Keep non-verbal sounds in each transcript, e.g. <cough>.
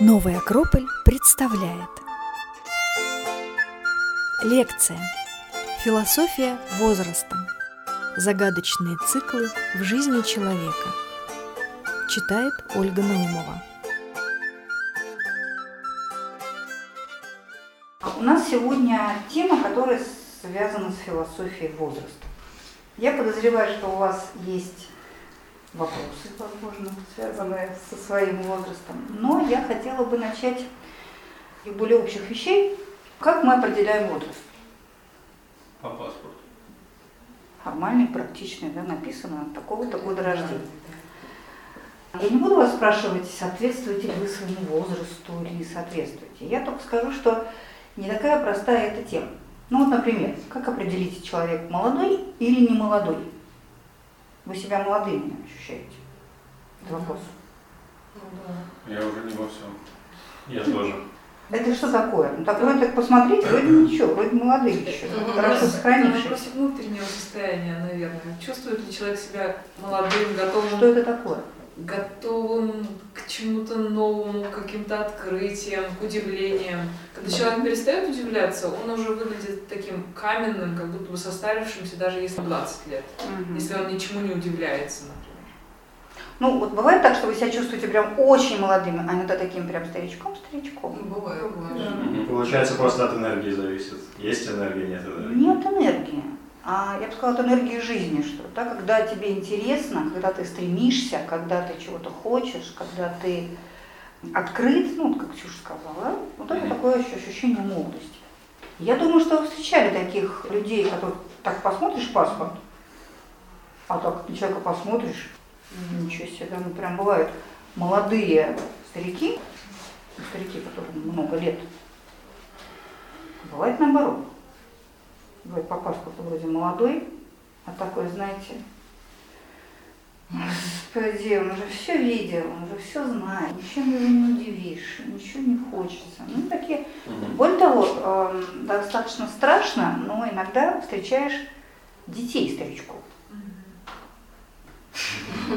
Новый Акрополь представляет Лекция «Философия возраста. Загадочные циклы в жизни человека» Читает Ольга Наумова У нас сегодня тема, которая связана с философией возраста. Я подозреваю, что у вас есть вопросы, возможно, связанные со своим возрастом. Но я хотела бы начать из более общих вещей. Как мы определяем возраст? По паспорту. Формальный, практичный, да, написано такого-то года рождения. Я не буду вас спрашивать, соответствуете ли вы своему возрасту или не соответствуете. Я только скажу, что не такая простая эта тема. Ну вот, например, как определить, человек молодой или не молодой? Вы себя молодыми ощущаете? Это вопрос. Я уже не во всем. Я тоже. Это что такое? Ну так вроде так посмотреть, вроде ничего, вроде молодые еще, Ну, хорошо сохранившиеся. вопрос внутреннего состояния, наверное. Чувствует ли человек себя молодым, готовым, Что это такое? Готовым к чему-то новому, к каким-то открытиям, к удивлениям. Когда человек перестает удивляться, он уже выглядит таким каменным, как будто бы состарившимся, даже если 20 лет. Мгм. Если он ничему не удивляется, например. Ну вот бывает так, что вы себя чувствуете прям очень молодыми, а иногда таким прям старичком-старичком. Бывает, Мгм. Получается, просто от энергии зависит. Есть энергия, нет энергии. Нет энергии. А я бы сказала, от энергии жизни, что да, когда тебе интересно, когда ты стремишься, когда ты чего-то хочешь, когда ты открыт, ну, как Ксюша сказала, вот это такое ощ- ощущение молодости. Я думаю, что вы встречали таких людей, которых так посмотришь паспорт, а так на человека посмотришь, ничего себе, да, ну прям бывают молодые старики, старики, которым много лет, бывает наоборот. Бывает по паспорту вроде молодой, а такой, знаете, Господи, он уже все видел, он уже все знает, ничем его не удивишь, ничего не хочется. Ну, такие более того, эм, достаточно страшно, но иногда встречаешь детей старичков.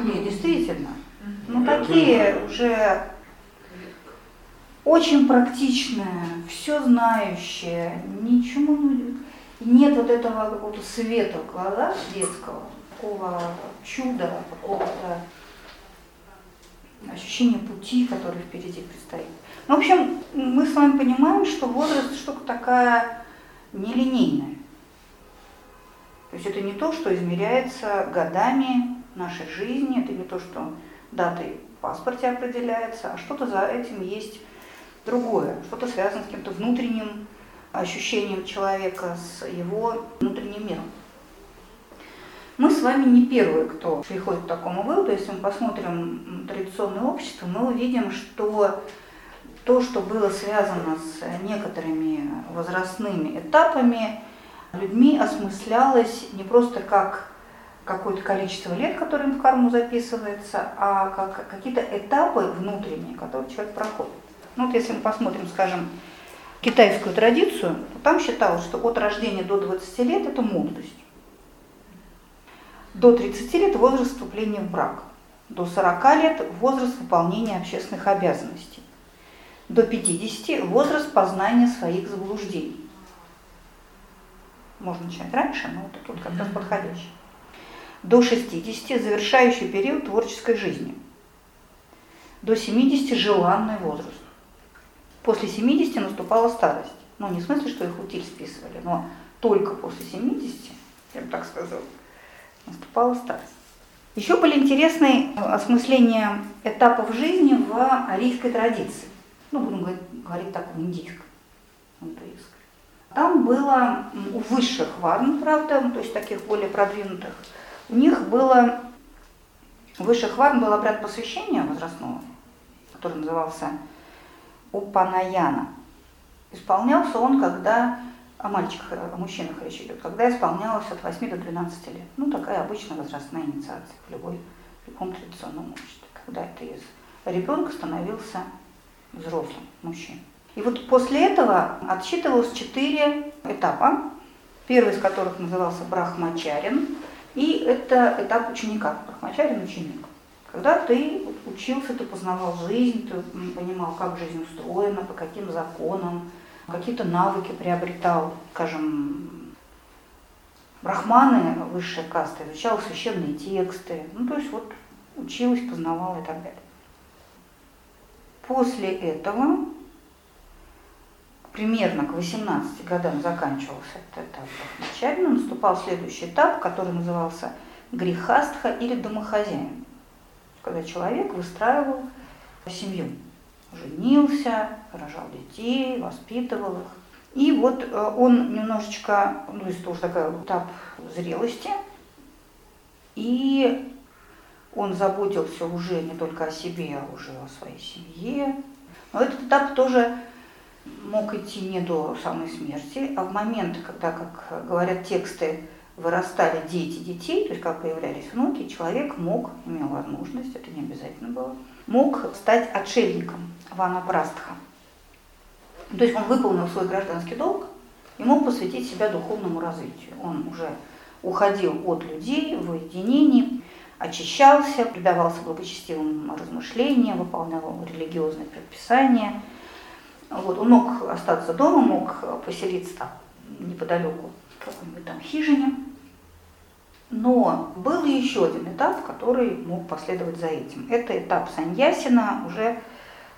Нет, действительно. Ну, такие уже очень практичные, все знающие, ничему не... Нет вот этого какого-то света в глазах детского, такого чуда, какого-то ощущения пути, который впереди предстоит. Ну, в общем, мы с вами понимаем, что возраст штука такая нелинейная. То есть это не то, что измеряется годами нашей жизни, это не то, что датой в паспорте определяется, а что-то за этим есть другое, что-то связано с каким-то внутренним ощущением человека, с его внутренним миром. Мы с вами не первые, кто приходит к такому выводу. Если мы посмотрим традиционное общество, мы увидим, что то, что было связано с некоторыми возрастными этапами, людьми осмыслялось не просто как какое-то количество лет, которое в карму записывается, а как какие-то этапы внутренние, которые человек проходит. Ну вот если мы посмотрим, скажем, китайскую традицию, то там считалось, что от рождения до 20 лет это молодость. До 30 лет возраст вступления в брак. До 40 лет возраст выполнения общественных обязанностей. До 50 возраст познания своих заблуждений. Можно начать раньше, но вот это вот как раз подходящий. До 60 завершающий период творческой жизни. До 70 желанный возраст. После 70 наступала старость. Ну, не в смысле, что их утиль списывали, но только после 70, я бы так сказала, наступала старость. Еще были интересные э, осмысления этапов жизни в арийской традиции. Ну, будем говорить, так, в индийской. Там было у высших варн, правда, ну, то есть таких более продвинутых, у них было, у высших варн был обряд посвящения возрастного, который назывался Упанаяна. Исполнялся он, когда о мальчиках, о мужчинах речь идет, когда исполнялось от 8 до 12 лет. Ну, такая обычная возрастная инициация в, любой, в любом традиционном обществе, когда это из ребенка становился взрослым мужчиной. И вот после этого отсчитывалось четыре этапа, первый из которых назывался Брахмачарин, и это этап ученика, Брахмачарин ученик. Когда ты учился, ты познавал жизнь, ты понимал, как жизнь устроена, по каким законам, какие-то навыки приобретал, скажем, брахманы, высшая каста, изучал священные тексты, ну то есть вот училась, познавала и так далее. После этого примерно к 18 годам заканчивался этот этап начально, наступал следующий этап, который назывался грехастха или домохозяин, когда человек выстраивал семью, женился, рожал детей, воспитывал их. И вот э, он немножечко, ну, это уже такой этап зрелости, и он заботился уже не только о себе, а уже о своей семье. Но этот этап тоже мог идти не до самой смерти, а в момент, когда, как говорят тексты, вырастали дети детей, то есть как появлялись внуки, человек мог, имел возможность, это не обязательно было, мог стать отшельником ванапрастха. То есть он выполнил свой гражданский долг и мог посвятить себя духовному развитию. Он уже уходил от людей в уединении, очищался, предавался благочестивым размышлениям, выполнял религиозные предписания – вот, он мог остаться дома, мог поселиться там неподалеку какой-нибудь там хижине. Но был еще один этап, который мог последовать за этим. Это этап Саньясина уже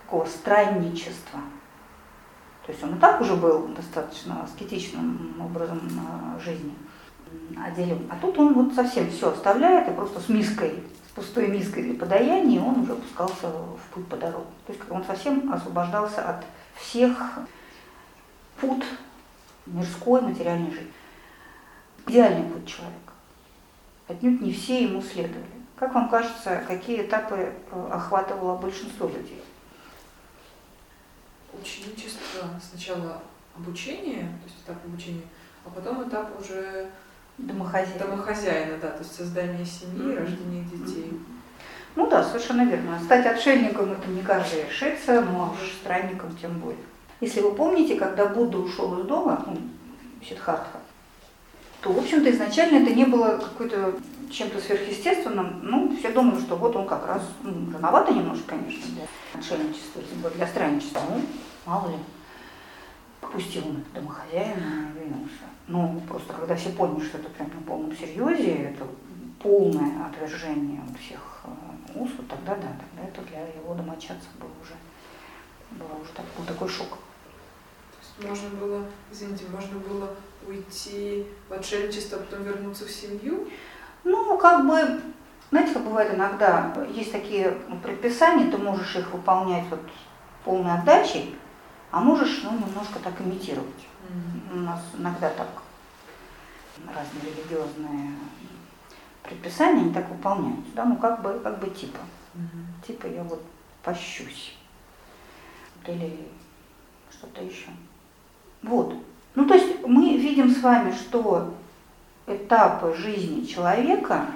такого странничества. То есть он и так уже был достаточно аскетичным образом а, жизни отделен. А тут он вот совсем все оставляет и просто с миской, с пустой миской для подаяния он уже пускался в путь по дорогу. То есть он совсем освобождался от всех путь мирской материальной жизни. Идеальный путь человека. Отнюдь не все ему следовали. Как вам кажется, какие этапы э, охватывало большинство людей? Ученичество сначала обучение, то есть этап обучения, а потом этап уже домохозяина. Домохозяина, да, то есть создание семьи, mm-hmm. рождение детей. Mm-hmm. Ну да, совершенно верно. Стать отшельником это не каждый решится, а уж странником тем более. Если вы помните, когда Будда ушел из дома, ну, Сиддхартха, то, в общем-то, изначально это не было какой-то чем-то сверхъестественным. Ну, все думали, что вот он как раз, ну, рановато немножко, конечно, для отшельничества, тем для странничества. Ну, мало ли. Пустил он это домохозяина и двинулся. Ну, просто когда все поняли, что это прям на полном серьезе, это полное отвержение всех э, уз, вот тогда да, тогда это для его домочадцев был уже, был уже так, был такой шок. То есть можно было, извините, можно было уйти в отшельничество, а потом вернуться в семью? Ну, как бы, знаете, как бывает иногда, есть такие предписания, ты можешь их выполнять вот полной отдачей, а можешь ну, немножко так имитировать. Mm-hmm. У нас иногда так разные религиозные предписания, они так выполняются, да, ну как бы, как бы типа. Угу. Типа я вот пощусь. Или что-то еще. Вот. Ну, то есть мы видим с вами, что этапы жизни человека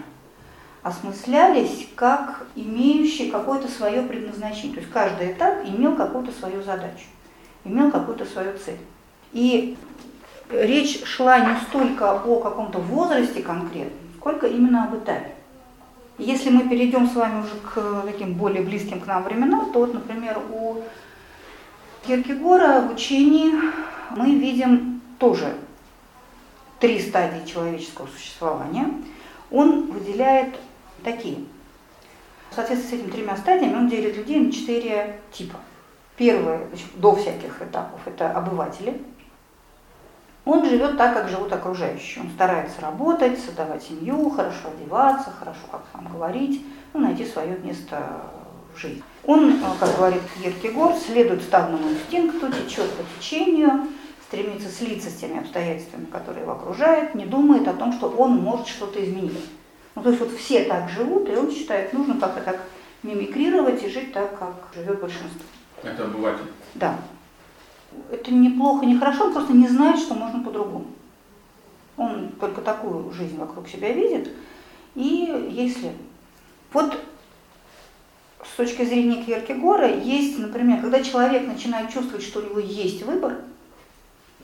осмыслялись как имеющие какое-то свое предназначение. То есть каждый этап имел какую-то свою задачу, имел какую-то свою цель. И речь шла не столько о каком-то возрасте конкретном, сколько именно об Италии. Если мы перейдем с вами уже к таким более близким к нам временам, то вот, например, у Киркегора в учении мы видим тоже три стадии человеческого существования. Он выделяет такие. В соответствии с этими тремя стадиями он делит людей на четыре типа. Первое, до всяких этапов, это обыватели – он живет так, как живут окружающие. Он старается работать, создавать семью, хорошо одеваться, хорошо как вам говорить, ну, найти свое место в жизни. Он, э, как говорит Еркегор, следует стадному инстинкту, течет по течению, стремится слиться с теми обстоятельствами, которые его окружают, не думает о том, что он может что-то изменить. Ну, то есть вот все так живут, и он считает, нужно как-то так мимикрировать и жить так, как живет большинство. Это обыватель. Да это неплохо, не хорошо, он просто не знает, что можно по-другому. Он только такую жизнь вокруг себя видит, и если Вот с точки зрения Кьеркегора есть, например, когда человек начинает чувствовать, что у него есть выбор,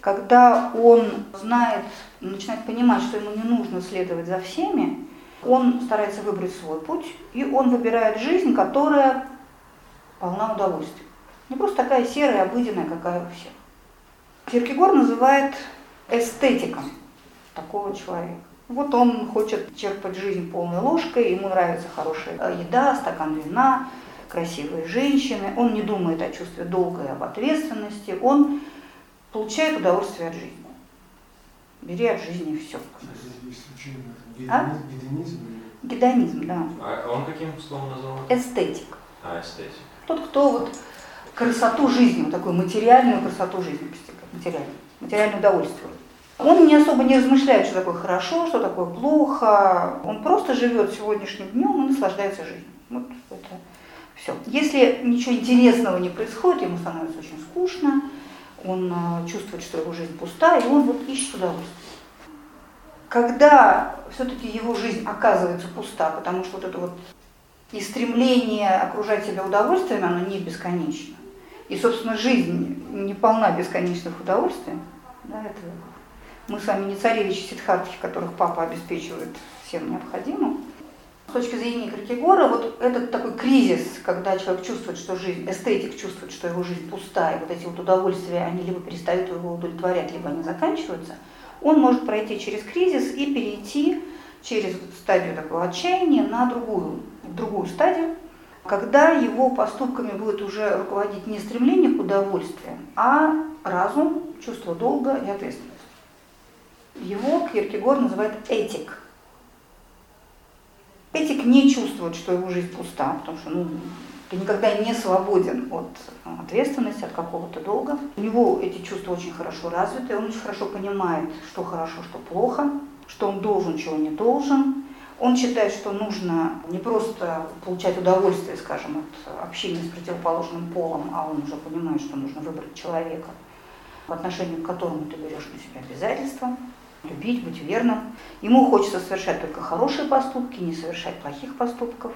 когда он знает, начинает понимать, что ему не нужно следовать за всеми, Он старается выбрать свой путь, и он выбирает жизнь, которая полна удовольствия. Не просто такая серая, обыденная, какая у всех. Киркегор называет эстетиком такого человека. Вот он хочет черпать жизнь полной ложкой, ему нравится хорошая еда, стакан вина, красивые женщины, он не думает о чувстве долга и об ответственности, он получает удовольствие от жизни. Бери от жизни все. А? Гедонизм, да. А он каким словом назвал? Эстетик. А, эстетик. Тот, кто вот красоту жизни, вот такую материальную красоту жизни постигает, материальную, материальное удовольствие. Он не особо не размышляет, что такое хорошо, что такое плохо. Он просто живет сегодняшним днем и наслаждается жизнью. Вот это все. Если ничего интересного не происходит, ему становится очень скучно, он э, чувствует, что его жизнь пустая, и он вот ищет удовольствие. Когда все-таки его жизнь оказывается пуста, потому что вот это вот и стремление окружать себя удовольствием, оно не бесконечно. И, собственно, жизнь не полна бесконечных удовольствий. Да, это мы с вами не царевичи Сидхартхи, которых папа обеспечивает всем необходимым. С точки зрения Киркегора, вот этот такой кризис, когда человек чувствует, что жизнь, эстетик чувствует, что его жизнь пустая, вот эти вот удовольствия, они либо перестают его удовлетворять, либо они заканчиваются, он может пройти через кризис и перейти через стадию такого отчаяния на другую, другую стадию, когда его поступками будет уже руководить не стремление к удовольствию, а разум, чувство долга и ответственности. Его Киркегор называет этик. Этик не чувствует, что его жизнь пуста, потому что ну, ты никогда не свободен от ответственности, от какого-то долга. У него эти чувства очень хорошо развиты, он очень хорошо понимает, что хорошо, что плохо, что он должен, чего не должен. Он считает, что нужно не просто получать удовольствие, скажем, от общения с противоположным полом, а он уже понимает, что нужно выбрать человека, в отношении к которому ты берешь на себя обязательства, любить, быть верным. Ему хочется совершать только хорошие поступки, не совершать плохих поступков.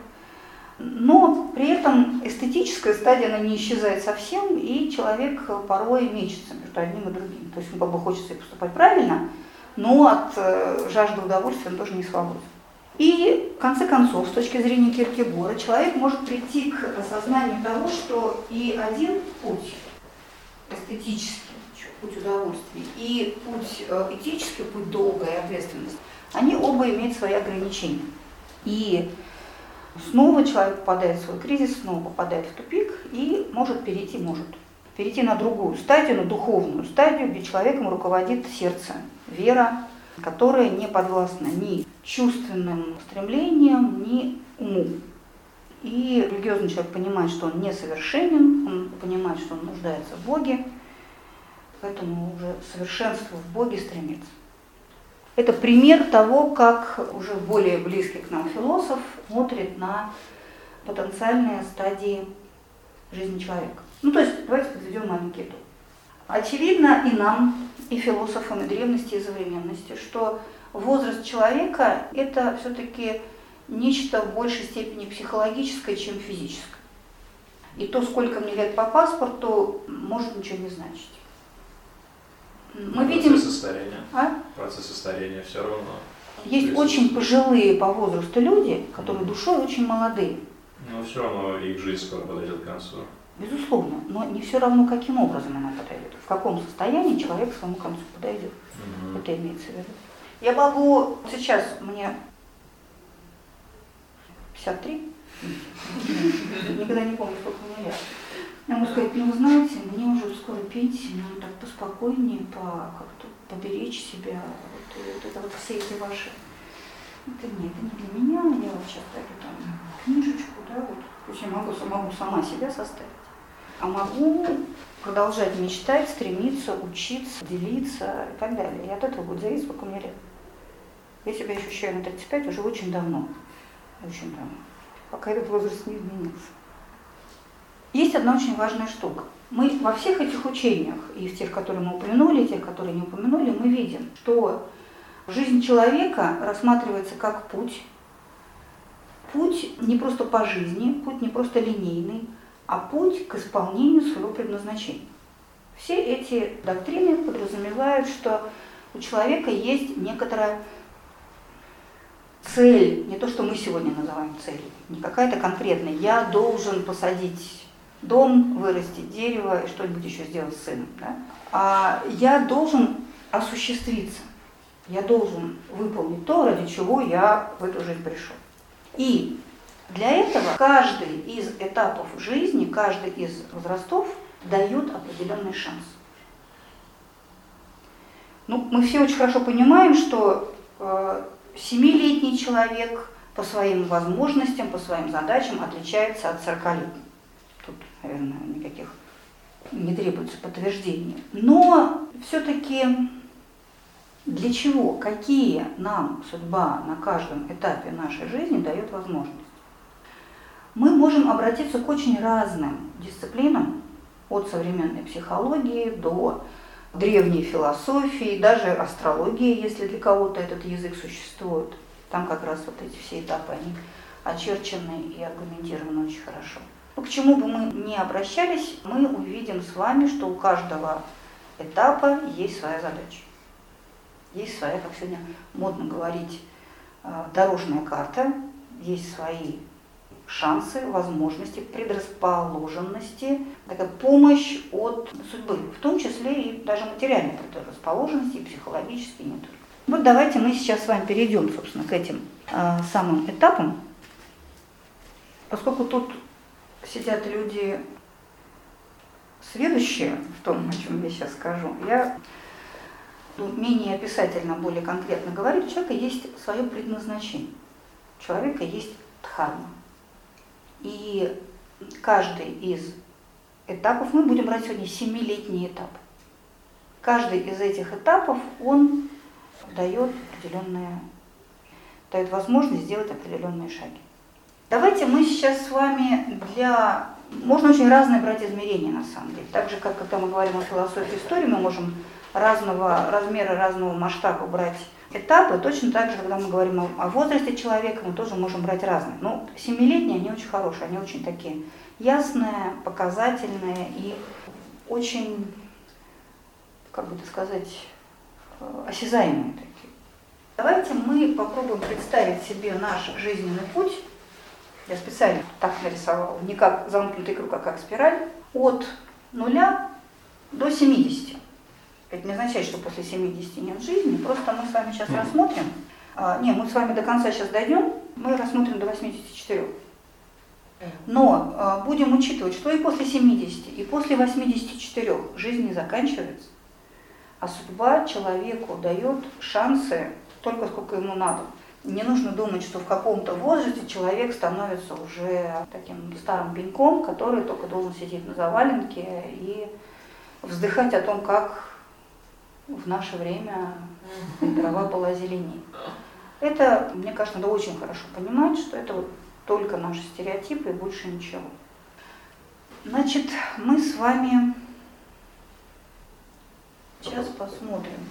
Но при этом эстетическая стадия, она не исчезает совсем, и человек порой мечется между одним и другим. То есть ему как бы хочется и поступать правильно, но от э, жажды удовольствия он тоже не свободен. И в конце концов, с точки зрения Киркегора, человек может прийти к осознанию того, что и один путь эстетический, путь удовольствия, и путь э, этический, путь долга и ответственности, они оба имеют свои ограничения. И снова человек попадает в свой кризис, снова попадает в тупик и может перейти, может перейти на другую стадию, на духовную стадию, где человеком руководит сердце, вера, которая не подвластна ни чувственным стремлениям, ни уму. И религиозный человек понимает, что он несовершенен, он понимает, что он нуждается в Боге, поэтому уже совершенству в Боге стремится. Это пример того, как уже более близкий к нам философ смотрит на потенциальные стадии жизни человека. Ну, то есть, давайте подведем маленький итог. Очевидно и нам, и философам и древности, и современности, что возраст человека – это все-таки нечто в большей степени психологическое, чем физическое. И то, сколько мне лет по паспорту, может ничего не значить. Мы Процессы видим... старения. А? Процессы старения все равно. Есть есть- очень пожилые по возрасту люди, которые душой очень молодые. Но все равно их жизнь скоро подойдет к концу. Безусловно, но не все равно, каким образом она подойдет, в каком состоянии человек к своему концу подойдет. Мгм. Это имеется в виду. Я могу сейчас, мне 53, <laughs> никогда не помню, сколько мне лет. Я могу сказать, ну знаете, мне уже скоро пенсия, надо так поспокойнее, по, как-то поберечь себя, вот, и вот это вот все эти ваши. Это нет, это не для меня, я вот сейчас даю там книжечку, да, вот, то есть я могу, могу сама себя составить. А могу продолжать мечтать, стремиться, учиться, делиться и так далее. И от этого будет зависеть, сколько мне лет. Я себя ощущаю на 35 уже очень давно. Очень давно. Пока этот возраст не изменился. Есть одна очень важная штука. Мы во всех этих учениях, и в тех, которые мы упомянули, и тех, которые не упомянули, мы видим, что жизнь человека рассматривается как путь. Путь не просто по жизни, путь не просто линейный, а путь к исполнению своего предназначения. Все эти доктрины подразумевают, что у человека есть некоторая цель, не то, что мы сегодня называем целью, не какая-то конкретная, я должен посадить дом, вырастить дерево и что-нибудь еще сделать с сыном, да? а я должен осуществиться, я должен выполнить то, ради чего я в эту жизнь пришел. И для этого каждый из этапов жизни, каждый из возрастов дает определенный шанс. Ну, мы все очень хорошо понимаем, что э, семилетний человек по своим возможностям, по своим задачам отличается от 40-летнего. Наверное, никаких не требуется подтверждения. Но все-таки для чего, какие нам судьба на каждом этапе нашей жизни дает возможность? Мы можем обратиться к очень разным дисциплинам, от современной психологии до древней философии, даже астрологии, если для кого-то этот язык существует. Там как раз вот эти все этапы, они очерчены и аргументированы очень хорошо. Но к чему бы мы ни обращались, мы увидим с вами, что у каждого этапа есть своя задача. Есть своя, как сегодня модно говорить, э, дорожная карта, есть свои шансы, возможности, предрасположенности, такая помощь от судьбы, в том числе и даже материальной предрасположенности, и психологически, и не только. Вот давайте мы сейчас с вами перейдем, собственно, к этим э, самым этапам. Поскольку тут сидят люди следующие в том, о чем я сейчас скажу, я ну, менее описательно, более конкретно говорю, у человека есть свое предназначение. У человека есть дхарма. И каждый из этапов, мы будем брать сегодня семилетний этап. Каждый из этих этапов, он дает определенные, дает возможность сделать определенные шаги. Давайте мы сейчас с вами для... Можно очень разные брать измерения, на самом деле. Так же, как когда мы говорим о философии истории, мы можем разного размера, разного масштаба брать этапы. Точно так же, когда мы говорим о, возрасте человека, мы тоже можем брать разные. Но семилетние, они очень хорошие, они очень такие ясные, показательные и очень, как бы это сказать, э, осязаемые такие. Давайте мы попробуем представить себе наш жизненный путь. Я специально так нарисовала, не как замкнутый круг, а как спираль. От нуля до 70. Это не означает, что после 70 нет жизни, просто мы с вами сейчас рассмотрим. А, не, мы с вами до конца сейчас дойдем, мы рассмотрим до 84. Но а, будем учитывать, что и после 70, и после 84 жизнь не заканчивается, а судьба человеку дает шансы только сколько ему надо. Не нужно думать, что в каком-то возрасте человек становится уже таким старым пеньком, который только должен сидеть на заваленке и вздыхать о том, как в наше время трава была зеленее. Это, мне кажется, надо очень хорошо понимать, что это вот только наши стереотипы и больше ничего. Значит, мы с вами сейчас посмотрим,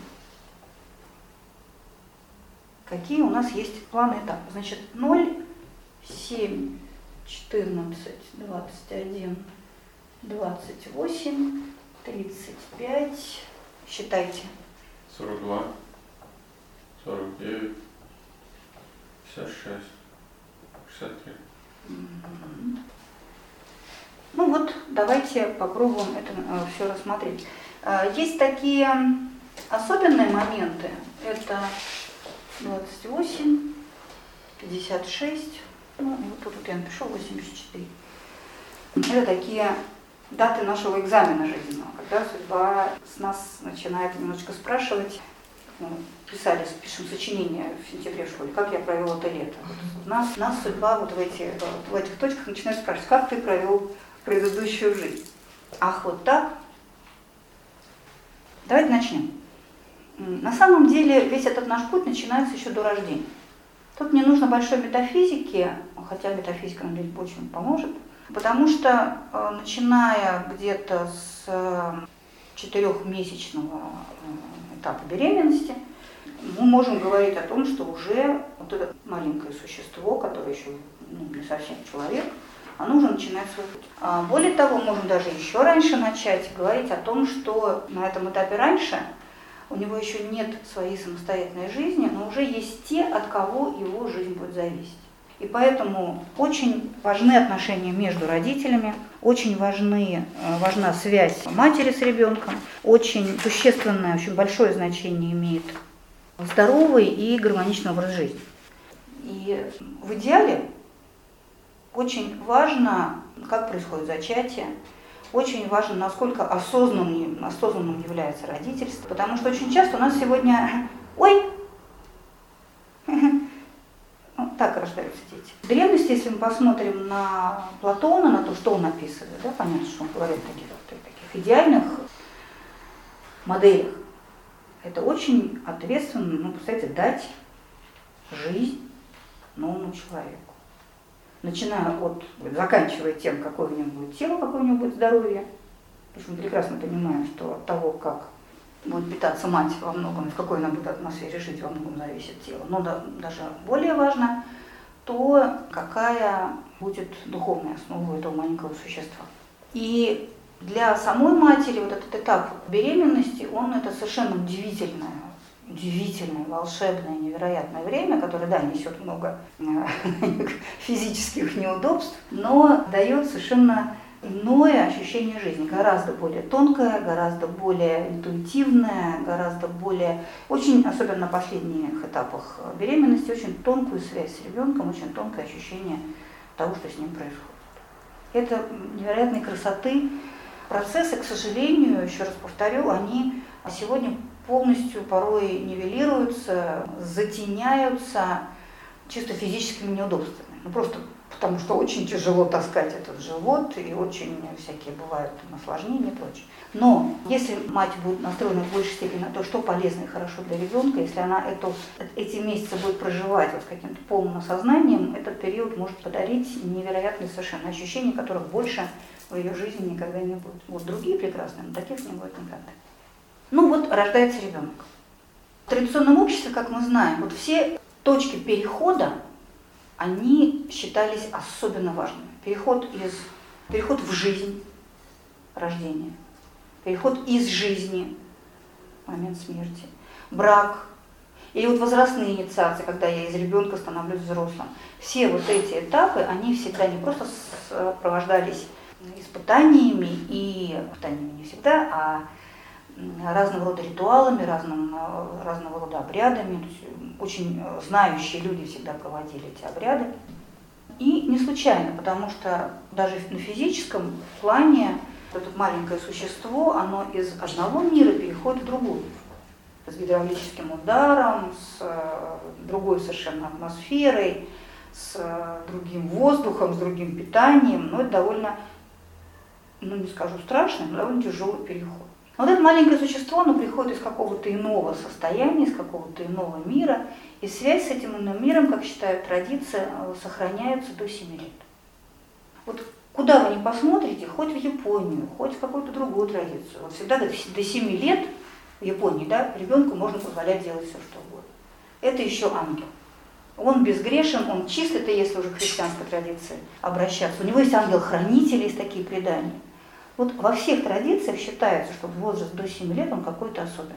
какие у нас есть планы этапа. Значит, 0, 7, 14, 21, 28, 35, считайте. 42, 49, 56, 63. Ну вот, давайте попробуем это э, все рассмотреть. Э, есть такие особенные моменты. Это 28, 56, ну вот тут я напишу 84. Это такие даты нашего экзамена жизненного, когда судьба с нас начинает немножечко спрашивать, ну, писали, пишем сочинение в сентябре в школе, как я провел это лето. Вот нас, нас судьба вот в, эти, в этих точках начинает спрашивать, как ты провел предыдущую жизнь. Ах, вот так? Давайте начнем. На самом деле весь этот наш путь начинается еще до рождения. Тут не нужно большой метафизики, хотя метафизика нам здесь очень поможет, потому что э, начиная где-то с э, четырехмесячного э, этапа беременности, мы можем говорить о том, что уже вот это маленькое существо, которое еще ну, не совсем человек, оно уже начинает свой путь. А более того, можем даже еще раньше начать говорить о том, что на этом этапе раньше у него еще нет своей самостоятельной жизни, но уже есть те, от кого его жизнь будет зависеть. И поэтому очень важны отношения между родителями, очень важны, э, важна связь матери с ребенком, очень существенное, очень большое значение имеет здоровый и гармоничный образ жизни. И в идеале очень важно, как происходит зачатие, очень важно, насколько осознанным, осознанным является родительство, потому что очень часто у нас сегодня, ой, <laughs> ну, так рождаются дети. В древности, если мы посмотрим на Платона, на то, что он описывает, да, понятно, что он говорит о таких, таких идеальных моделях, это очень ответственно, ну, представьте, дать жизнь новому человеку. Начиная от, заканчивая тем, какое у него будет тело, какое у него будет здоровье, потому что мы прекрасно понимаем, что от того, как будет питаться мать во многом, в какой она будет атмосфере жить, во многом зависит тело. Но да, даже более важно то, какая будет духовная основа этого маленького существа. И для самой матери вот этот этап беременности, он это совершенно удивительное, удивительное, волшебное, невероятное время, которое, да, несет много э, <laughs> физических неудобств, но дает совершенно иное ощущение жизни, гораздо более тонкое, гораздо более интуитивное, гораздо более, очень, особенно на последних этапах беременности, очень тонкую связь с ребенком, очень тонкое ощущение того, что с ним происходит. Это невероятной красоты процессы, к сожалению, еще раз повторю, они сегодня полностью порой нивелируются, затеняются чисто физическими неудобствами. Ну, просто потому что очень тяжело таскать этот живот, и очень всякие бывают осложнения и прочее. Но если мать будет настроена в большей степени на то, что полезно и хорошо для ребенка, если она эту, эти месяцы будет проживать вот с каким-то полным осознанием, этот период может подарить невероятные совершенно ощущения, которых больше в ее жизни никогда не будет. Вот другие прекрасные, но таких не будет никогда. Ну вот рождается ребенок. В традиционном обществе, как мы знаем, вот все точки перехода они считались особенно важными. Переход, из, переход в жизнь, рождение, переход из жизни, момент смерти, брак, или вот возрастные инициации, когда я из ребенка становлюсь взрослым. Все вот эти этапы, они всегда не просто сопровождались испытаниями, и испытаниями не всегда, а разного рода ритуалами, разным, разного рода обрядами. Очень э, знающие люди всегда проводили эти обряды. И не случайно, потому что даже на физическом плане это маленькое существо, оно из одного мира переходит в другой. С гидравлическим ударом, с э, другой совершенно атмосферой, с э, другим воздухом, с другим питанием. Но это довольно, ну не скажу страшный, но довольно тяжелый переход. Вот это маленькое существо, оно приходит из какого-то иного состояния, из какого-то иного мира, и связь с этим иным миром, как считают традиции, э, сохраняется до 7 лет. Вот куда вы ни посмотрите, хоть в Японию, хоть в какую-то другую традицию, вот всегда до 7 лет в Японии, да, ребенку можно позволять делать все, что угодно. Это еще ангел. Он безгрешен, он чист, это если уже христианской традиции обращаться. У него есть ангел-хранитель, есть такие предания. Вот во всех традициях считается, что возраст до 7 лет он какой-то особенный.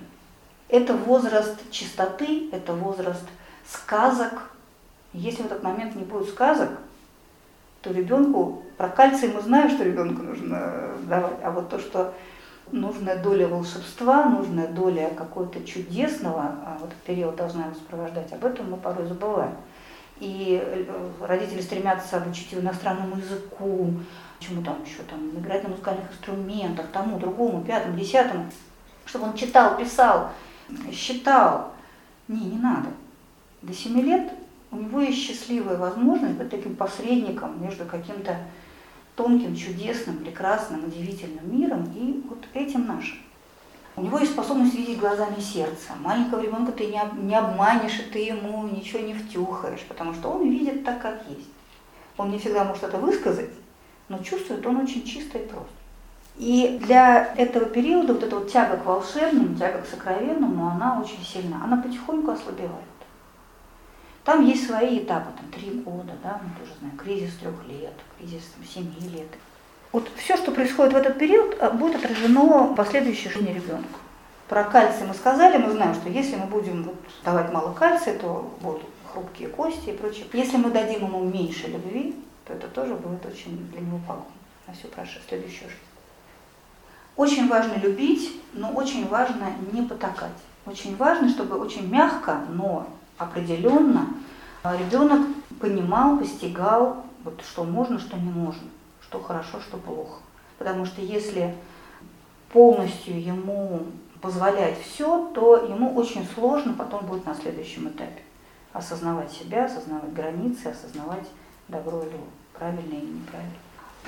Это возраст чистоты, это возраст сказок. Если в этот момент не будет сказок, то ребенку, про кальций мы знаем, что ребенку нужно давать, а вот то, что нужная доля волшебства, нужная доля какого-то чудесного, а в этот период должна его сопровождать, об этом мы порой забываем. И э, родители стремятся обучить его иностранному языку, чему там еще, там, играть на музыкальных инструментах, тому, другому, пятому, десятому, чтобы он читал, писал, считал. Не, не надо. До семи лет у него есть счастливая возможность быть таким посредником между каким-то тонким, чудесным, прекрасным, удивительным миром и вот этим нашим. У него есть способность видеть глазами сердца. Маленького ребенка ты не, не обманешь, и ты ему ничего не втюхаешь, потому что он видит так, как есть. Он не всегда может это высказать, но чувствует он очень чисто и просто. И для этого периода вот эта вот тяга к волшебному, тяга к сокровенному, она очень сильна. Она потихоньку ослабевает. Там есть свои этапы, там три года, да, мы тоже знаем, кризис трех лет, кризис там, семи лет. Вот все, что происходит в этот период, а, будет отражено в последующей жизни ребенка. Про кальций мы сказали, мы знаем, что если мы будем вот давать мало кальция, то будут хрупкие кости и прочее. Если мы дадим ему меньше любви, то это тоже будет очень для него пагубно на всю следующую жизнь. Очень важно любить, но очень важно не потакать. Очень важно, чтобы очень мягко, но определенно ребенок понимал, постигал, вот, что можно, что не можно, что хорошо, что плохо. Потому что если полностью ему позволять все, то ему очень сложно потом будет на следующем этапе осознавать себя, осознавать границы, осознавать добро или правильно или неправильно.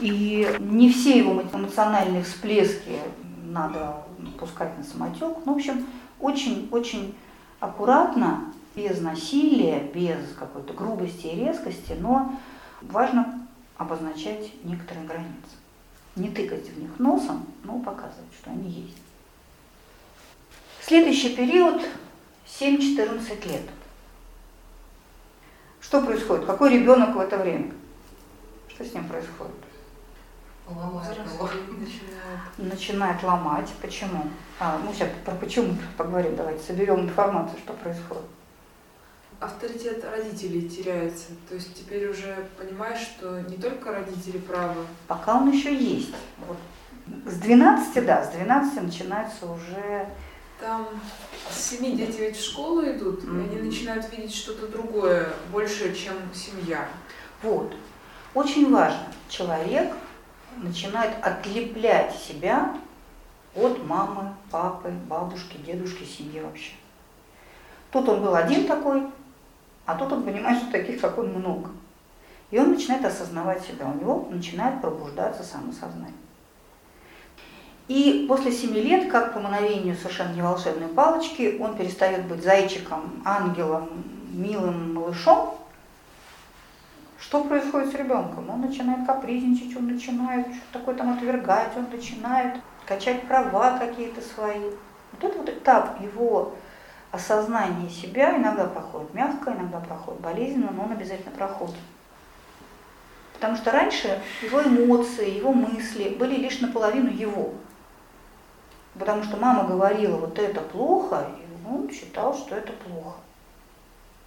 И не все его эмоциональные всплески надо пускать на самотек. Ну, в общем, очень-очень аккуратно, без насилия, без какой-то грубости и резкости, но важно обозначать некоторые границы. Не тыкать в них носом, но показывать, что они есть. Следующий период 7-14 лет. Что происходит? Какой ребенок в это время? Что с ним происходит? Ломает Начинает ломать. Почему? А, ну, сейчас про почему поговорим. Давайте соберем информацию, что происходит. Авторитет родителей теряется. То есть теперь уже понимаешь, что не только родители правы. Пока он еще есть. Вот. С 12, да, с 12 начинается уже... Там с 7 дети ведь в школу идут, mm-hmm. и они начинают видеть что-то другое, больше, чем семья. Вот. Очень важно. Человек начинает отлеплять себя от мамы, папы, бабушки, дедушки, семьи вообще. Тут он был один такой, а тут он понимает, что <laughs> таких, как он, много. И он начинает осознавать себя, у него начинает пробуждаться самосознание. И после семи лет, как по мановению совершенно не волшебной палочки, он перестает быть зайчиком, ангелом, милым малышом, что происходит с ребенком? Он начинает капризничать, он начинает что-то такое там отвергать, он начинает качать права какие-то свои. Вот этот вот этап его осознания себя иногда проходит мягко, иногда проходит болезненно, но он обязательно проходит. Потому что раньше его эмоции, его мысли были лишь наполовину его. Потому что мама говорила, вот это плохо, и он считал, что это плохо.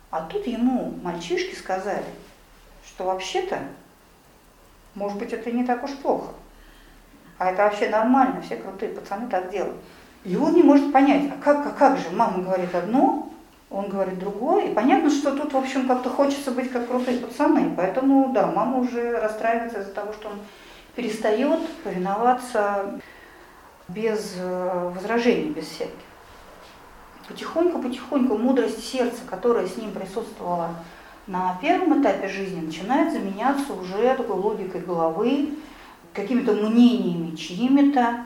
А тут ему мальчишки сказали, что вообще-то, может быть, это не так уж плохо. А это вообще нормально, все крутые пацаны так делают. И он не может понять, а как, а как же, мама говорит одно, он говорит другое. И понятно, что тут, в общем, как-то хочется быть как крутые пацаны. Поэтому, да, мама уже расстраивается из-за того, что он перестает повиноваться без э, возражений, без всяких. Потихоньку-потихоньку мудрость сердца, которая с ним присутствовала на первом этапе жизни начинает заменяться уже такой логикой головы, какими-то мнениями чьими-то,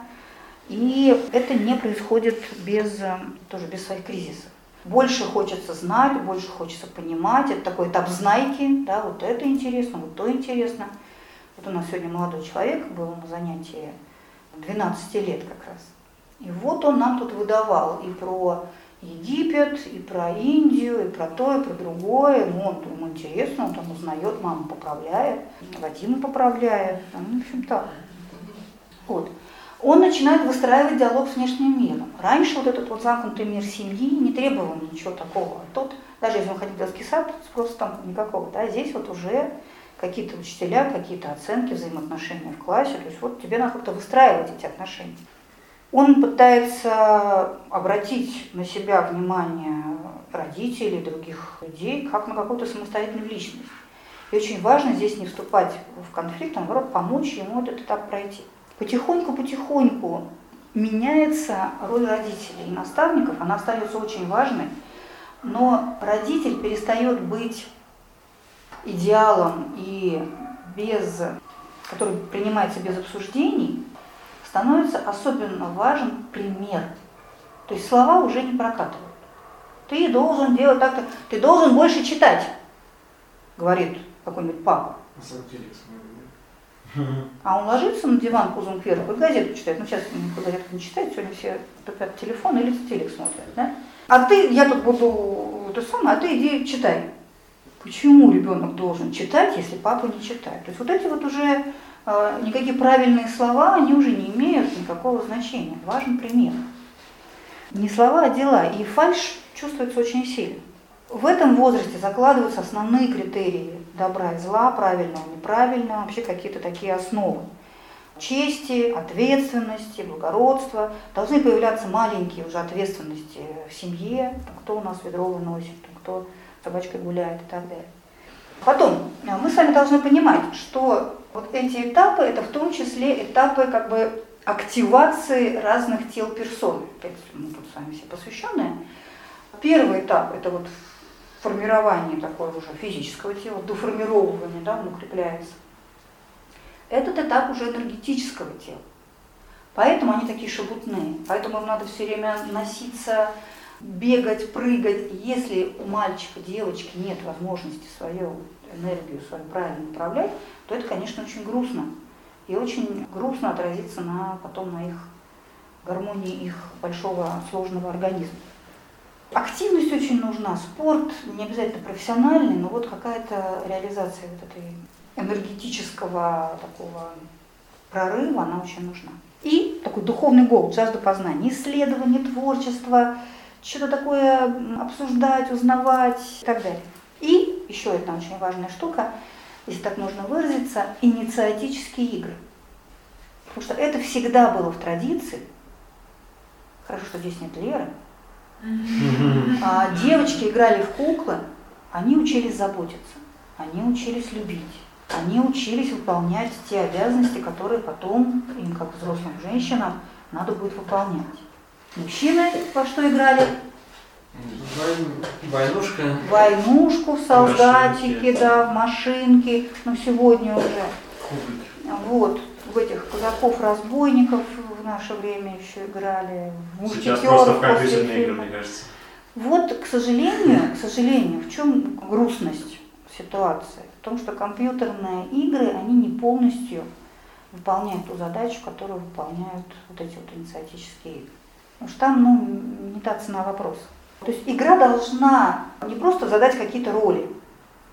и это не происходит без, тоже без своих кризисов. Больше хочется знать, больше хочется понимать, это такой этап знайки, да, вот это интересно, вот то интересно. Вот у нас сегодня молодой человек был на занятии 12 лет как раз. И вот он нам тут выдавал и про Египет, и про Индию, и про то, и про другое. Ну, он, ему интересно, он там узнает, мама поправляет, Вадима поправляет, ну, в общем так. Вот. Он начинает выстраивать диалог с внешним миром. Раньше вот этот вот замкнутый мир семьи не требовал ничего такого. А тут, даже если он ходит в детский сад, спроса там никакого. Да? Здесь вот уже какие-то учителя, какие-то оценки, взаимоотношения в классе. То есть вот тебе надо как-то выстраивать эти отношения. Он пытается обратить на себя внимание родителей, других людей, как на какую-то самостоятельную личность. И очень важно здесь не вступать в конфликт, а наоборот помочь ему этот этап пройти. Потихоньку-потихоньку меняется роль родителей и наставников, она остается очень важной, но родитель перестает быть идеалом и без, который принимается без обсуждений, становится особенно важен пример. То есть слова уже не прокатывают. Ты должен делать так-то, ты должен больше читать, говорит какой-нибудь папа. А он ложится на диван пузом кверху и газету читает. Ну, сейчас никто не читает, сегодня все тупят телефон или телек смотрят. Да? А ты, я тут буду то самое, а ты иди читай. Почему ребенок должен читать, если папа не читает? То есть вот эти вот уже а, никакие правильные слова, они уже не имеют никакого значения. Важен пример. Не слова, а дела. И фальш чувствуется очень сильно. В этом возрасте закладываются основные критерии добра и зла, правильного, неправильного, вообще какие-то такие основы. Чести, ответственности, благородства. Должны появляться маленькие уже ответственности в семье, кто у нас ведро выносит, кто собачкой гуляет и так далее. Потом, мы с вами должны понимать, что вот эти этапы, это в том числе этапы как бы активации разных тел персон. Опять мы тут с вами все посвященные. Первый этап – это вот формирование такого уже физического тела, доформировывание, да, он укрепляется. Этот этап уже энергетического тела. Поэтому они такие шебутные. Поэтому им надо все время носиться, бегать, прыгать. Если у мальчика, девочки нет возможности свою энергию свою правильно управлять, то это, конечно, очень грустно. И очень грустно отразится на, потом на их гармонии их большого сложного организма. Активность очень нужна, спорт, не обязательно профессиональный, но вот какая-то реализация вот этой энергетического такого прорыва, она очень нужна. И такой духовный голод, жажда познания, исследование, творчество, что-то такое обсуждать, узнавать и так далее. И еще одна очень важная штука, если так можно выразиться, инициатические игры. Потому что это всегда было в традиции. Хорошо, что здесь нет Леры. А девочки играли в куклы, они учились заботиться, они учились любить, они учились выполнять те обязанности, которые потом им, как взрослым женщинам, надо будет выполнять. Мужчины во что играли? Войнушка. Войнушку, солдатики, да, в машинки, ну сегодня уже. Кубик. Вот, в этих казаков-разбойников в наше время еще играли. в Сейчас просто в компьютерные игры, мне кажется. Вот, к сожалению, к сожалению, в чем грустность ситуации? В том, что компьютерные игры, они не полностью выполняют ту задачу, которую выполняют вот эти вот инициатические игры. Потому что там, ну, не та цена вопроса. То есть игра должна не просто задать какие-то роли,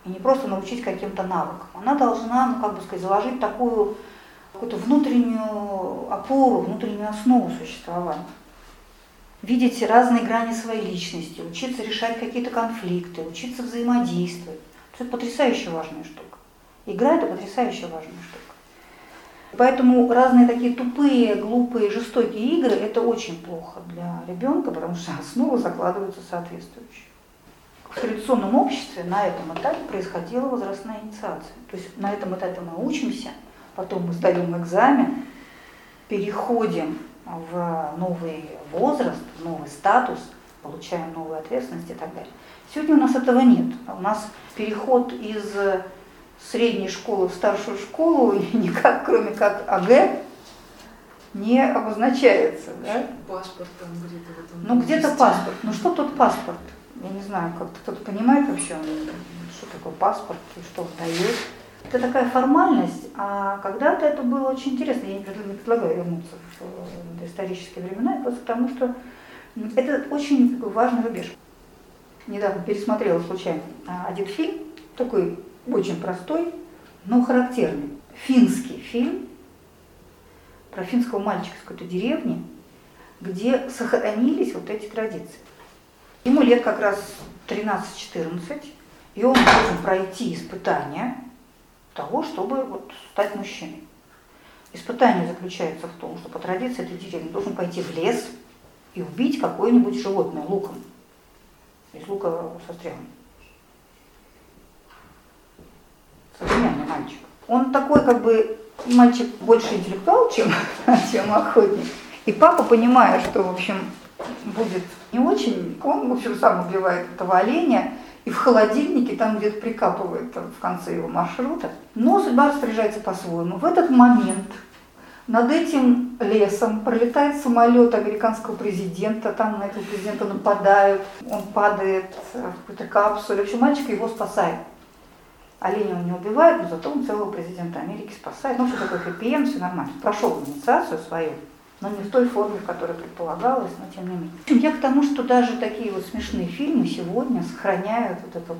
и не просто научить каким-то навыкам. Она должна, ну, как бы сказать, заложить такую какую-то внутреннюю опору, внутреннюю основу существования видеть разные грани своей личности, учиться решать какие-то конфликты, учиться взаимодействовать. Это потрясающе важная штука. Игра – это потрясающе важная штука. Поэтому разные такие тупые, глупые, жестокие игры – это очень плохо для ребенка, потому что основы закладываются соответствующие. В традиционном обществе на этом этапе происходила возрастная инициация. То есть на этом этапе мы учимся, потом мы сдаем экзамен, переходим в новый возраст, в новый статус, получаем новую ответственность и так далее. Сегодня у нас этого нет. У нас переход из средней школы в старшую школу <laughs> никак, кроме как АГ, не обозначается. Да? Паспорт там где-то. Ну где-то паспорт. Ну что тот паспорт? Я не знаю, как кто-то понимает вообще, что такое паспорт и что он дает. Это такая формальность, а когда-то это было очень интересно. Я не предла- не предлагаю вернуться в исторические времена, просто потому что это очень важный рубеж. Недавно пересмотрела случайно а, один фильм, такой очень простой, но характерный. Финский фильм про финского мальчика из какой-то деревни, где сохранились вот эти традиции. Ему лет как раз 13-14, и он должен пройти испытания того, чтобы вот стать мужчиной. Испытание заключается в том, что по традиции этой деревни должен пойти в лес и убить какое-нибудь животное луком. Из лука со стрелами. Современный мальчик. Он такой как бы мальчик больше интеллектуал, чем, <laughs> чем охотник. И папа, понимая, что, в общем, будет не очень, он, в общем, сам убивает этого оленя, и в холодильнике там где-то прикапывает там, в конце его маршрута. Но судьба распоряжается по-своему. В этот момент над этим лесом пролетает самолет американского президента, там на этого президента нападают, он падает в какой-то капсуле. В общем, мальчик его спасает. Оленя он не убивает, но зато он целого президента Америки спасает. Ну, все такое хэппи все нормально. Прошел инициацию свою, но не в той форме, в которой предполагалось, но тем не менее. Я к тому, что даже такие вот смешные фильмы сегодня сохраняют вот это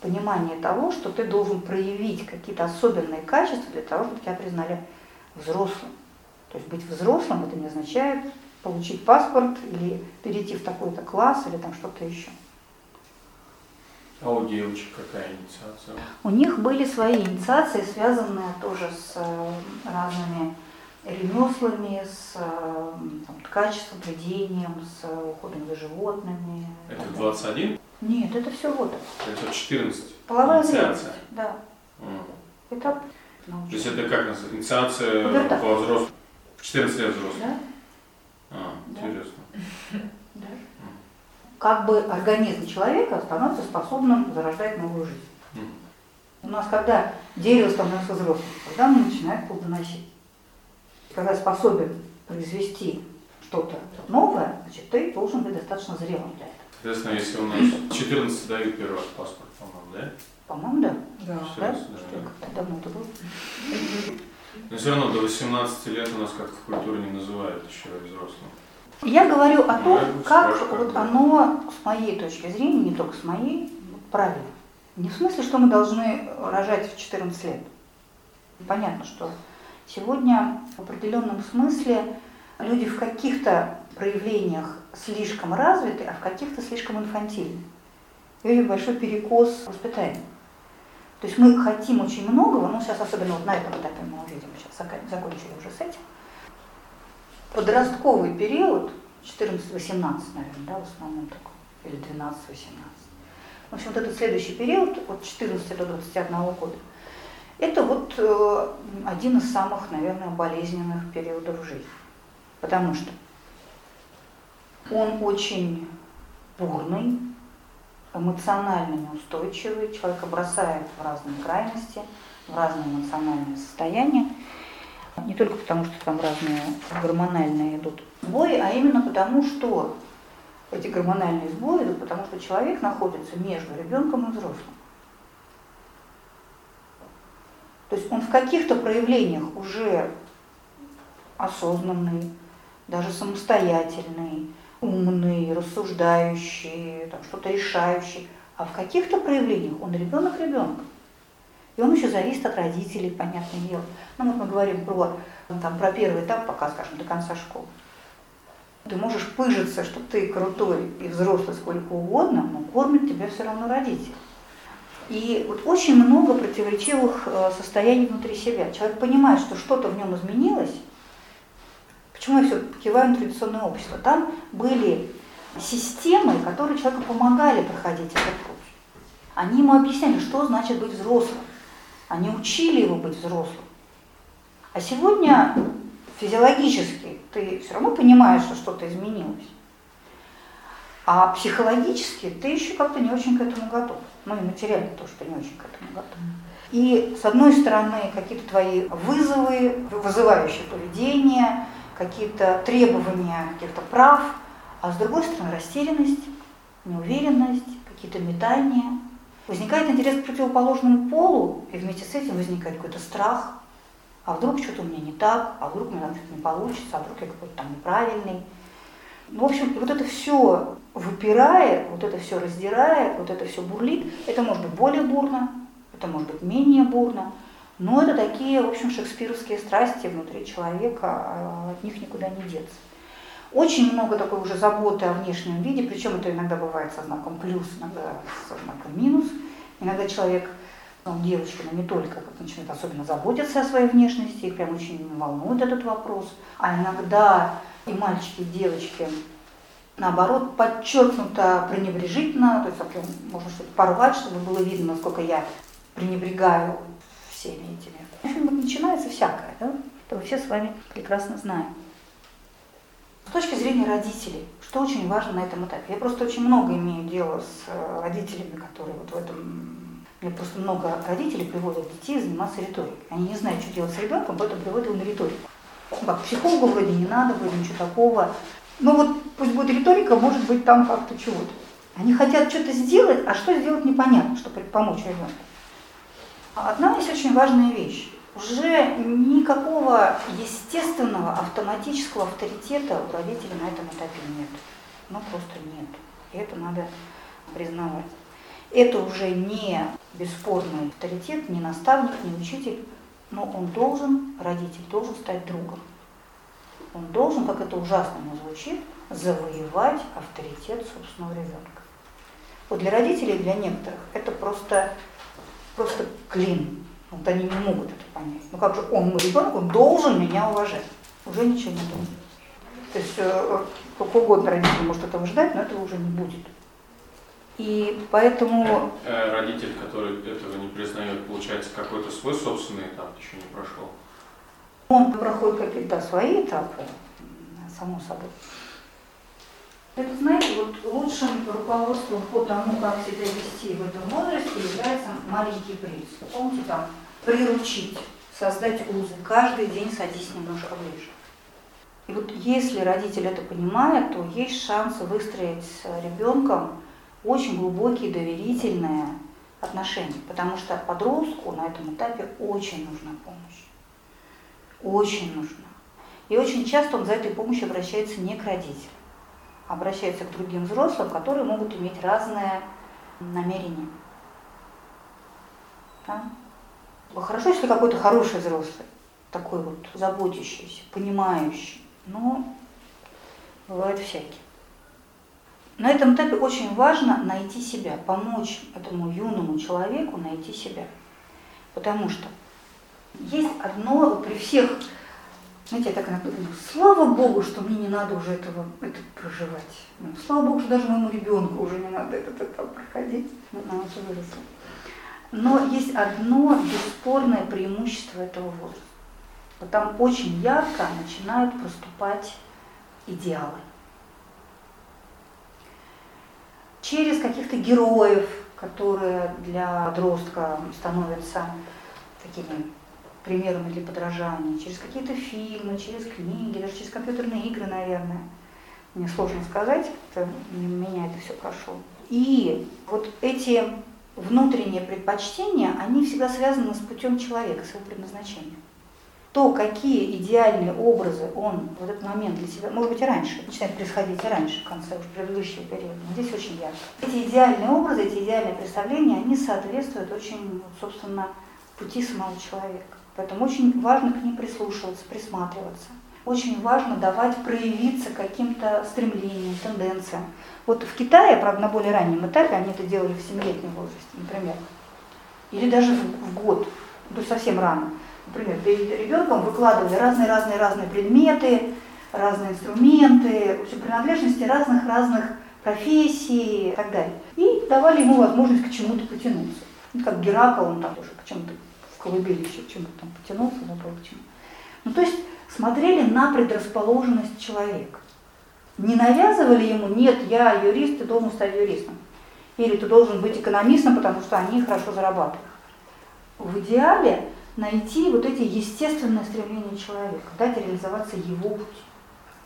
понимание того, что ты должен проявить какие-то особенные качества для того, чтобы тебя признали взрослым. То есть быть взрослым это не означает получить паспорт или перейти в такой-то класс или там что-то еще. А у девочек какая инициация? У них были свои инициации, связанные тоже с э, разными ремеслами, с э, там, ткачеством, плетением, с уходом за животными. Это в 21? Нет, это все вот. Это 14? Половая Инициация. зрелость, да. М. Этап То научный. есть это как называется? Инициация Пубертат. по взрослым? В 14 лет взрослым? Да? А, Да. интересно. Как бы организм человека становится способным зарождать новую жизнь. У нас когда дерево становится взрослым, когда оно начинает плодоносить. Когда способен произвести что-то новое, значит, ты должен быть достаточно зрелым для этого. Соответственно, если у нас 14 дают первый раз паспорт, по-моему, да? По-моему, да. Да. Да? да, Что давно это было. Но все равно до 18 лет у нас как-то в культуре не называют еще взрослым. Я говорю о том, как вот оно, с моей точки зрения, не только с моей, правильно. Не в смысле, что мы должны рожать в 14 лет. Понятно, что сегодня в определенном смысле люди в каких-то проявлениях слишком развиты, а в каких-то слишком инфантильны. И очень большой перекос воспитания. То есть мы хотим очень многого, ну сейчас особенно вот на этом этапе мы увидим, сейчас закончили уже с этим. Подростковый период, 14-18, наверное, да, в основном такой, или 12-18. В общем, вот этот следующий период, от 14 до 21 года, это вот э, один из самых, наверное, болезненных периодов жизни. Потому что он очень бурный, эмоционально неустойчивый, человека бросает в разные крайности, в разные эмоциональные состояния. Не только потому, что там разные гормональные идут сбои, а именно потому, что эти гормональные сбои идут, потому что человек находится между ребенком и взрослым. То есть он в каких-то проявлениях уже осознанный, даже самостоятельный, умный, рассуждающий, там, что-то решающий, а в каких-то проявлениях он ребенок ребенка. И он еще зависит от родителей, понятное дело. Ну вот мы говорим про, ну, там, про первый этап, пока, скажем, до конца школы. Ты можешь пыжиться, что ты крутой и взрослый сколько угодно, но кормит тебя все равно родитель. И вот очень много противоречивых э, состояний внутри себя. Человек понимает, что что-то в нем изменилось. Почему я все киваю на традиционное общество? Там были системы, которые человеку помогали проходить этот путь. Они ему объясняли, что значит быть взрослым. Они учили его быть взрослым. А сегодня физиологически ты все равно понимаешь, что что-то изменилось. А психологически ты еще как-то не очень к этому готов. Ну и материально тоже ты не очень к этому готов. И с одной стороны какие-то твои вызовы, вызывающие поведение, какие-то требования каких-то прав, а с другой стороны растерянность, неуверенность, какие-то метания. Возникает интерес к противоположному полу, и вместе с этим возникает какой-то страх. А вдруг что-то у меня не так, а вдруг у меня там что-то не получится, а вдруг я какой-то там неправильный. Ну, в общем, вот это все выпирает, вот это все раздирает, вот это все бурлит. Это может быть более бурно, это может быть менее бурно, но это такие, в общем, шекспировские страсти внутри человека, а от них никуда не деться. Очень много такой уже заботы о внешнем виде, причем это иногда бывает со знаком плюс, иногда со знаком минус. Иногда человек, ну, девочки, но не только, как начинает особенно заботиться о своей внешности, их прям очень волнует этот вопрос. А иногда и мальчики, и девочки, наоборот, подчеркнуто пренебрежительно, то есть как можно что-то порвать, чтобы было видно, насколько я пренебрегаю всеми этими. В общем, начинается всякое, да? Это мы все с вами прекрасно знаем. С точки зрения родителей, что очень важно на этом этапе. Я просто очень много имею дела с э, родителями, которые вот в этом... Мне просто много родителей приводят детей заниматься риторикой. Они не знают, что делать с ребенком, поэтому приводят его на риторику. Ну, как психологу вроде не надо, вроде ничего такого. Ну вот пусть будет риторика, может быть там как-то чего-то. Они хотят что-то сделать, а что сделать непонятно, чтобы помочь ребенку. Одна есть очень важная вещь. Уже никакого естественного автоматического авторитета у родителей на этом этапе нет. Ну просто нет. И это надо признавать. Это уже не бесспорный авторитет, не наставник, не учитель, но он должен, родитель должен стать другом. Он должен, как это ужасно не звучит, завоевать авторитет собственного ребенка. Вот для родителей, для некоторых, это просто, просто клин. Вот они не могут это понять. Ну как же он, мой ребенок, он должен меня уважать. Уже ничего не думает. То есть э, сколько угодно родитель может этого ждать, но этого уже не будет. И поэтому... Э, родитель, который этого не признает, получается, какой-то свой собственный этап еще не прошел? Он проходит какие-то свои этапы, само собой. Это, знаете, вот лучшим руководством по тому, как себя вести в этом возрасте, является маленький принцип. Помните там, приручить, создать узы, каждый день садись немножко ближе. И вот если родитель это понимает, то есть шанс выстроить с ребенком очень глубокие, доверительные отношения, потому что подростку на этом этапе очень нужна помощь. Очень нужна. И очень часто он за этой помощью обращается не к родителям, а обращается к другим взрослым, которые могут иметь разные намерения. Да? Хорошо, если какой-то хороший взрослый, такой вот заботящийся, понимающий, но бывает всякие. На этом этапе очень важно найти себя, помочь этому юному человеку найти себя. Потому что есть одно при всех, знаете, я так иногда думаю, слава Богу, что мне не надо уже этого это проживать. Ну, слава Богу, что даже моему ребенку уже не надо этот этап проходить. Ну, она уже выросла. Но есть одно бесспорное преимущество этого возраста. Вот там очень ярко начинают проступать идеалы. через каких-то героев, которые для подростка становятся такими примерами для подражания, через какие-то фильмы, через книги, даже через компьютерные игры, наверное. Мне сложно сказать, это, меня это все прошло. И вот эти внутренние предпочтения, они всегда связаны с путем человека, с его предназначением то, какие идеальные образы он в этот момент для себя, может быть и раньше, начинает происходить и раньше, в конце уже предыдущего периода, но здесь очень ярко. Эти идеальные образы, эти идеальные представления, они соответствуют очень, собственно, пути самого человека. Поэтому очень важно к ним прислушиваться, присматриваться. Очень важно давать проявиться каким-то стремлениям, тенденциям. Вот в Китае, правда, на более раннем этапе, они это делали в 7-летнем возрасте, например, или даже в год, то есть совсем рано например, перед ребенком выкладывали разные-разные-разные предметы, разные инструменты, все принадлежности разных-разных профессий и так далее. И давали ему возможность к чему-то потянуться. Ну, как Геракл, он там тоже к чему-то в колыбели еще к чему-то там потянулся, забыл к чему. Ну, то есть смотрели на предрасположенность человека. Не навязывали ему, нет, я юрист, ты должен стать юристом. Или ты должен быть экономистом, потому что они хорошо зарабатывают. В идеале найти вот эти естественные стремления человека, дать реализоваться его пути.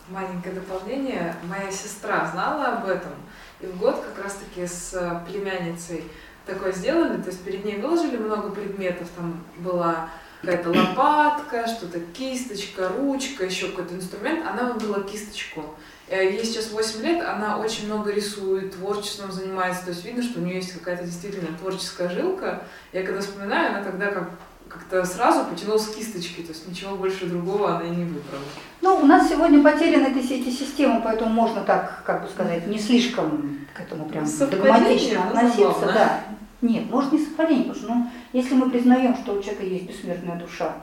Маленькое дополнение. Моя сестра знала об этом, и в год как раз-таки с племянницей такое сделали, то есть перед ней выложили много предметов, там была какая-то лопатка, что-то кисточка, ручка, еще какой-то инструмент, она выбрала кисточку. Ей сейчас 8 лет, она очень много рисует, творчеством занимается, то есть видно, что у нее есть какая-то действительно творческая жилка. Я когда вспоминаю, она тогда как как-то сразу потянулась к кисточке, то есть ничего больше другого она и не выбрала. Ну, у нас сегодня потеряны эти, эти системы, поэтому можно так, как бы сказать, не слишком к этому прям догматично относиться. Да. Нет, может не совпадение, потому что ну, если мы признаем, что у человека есть бессмертная душа,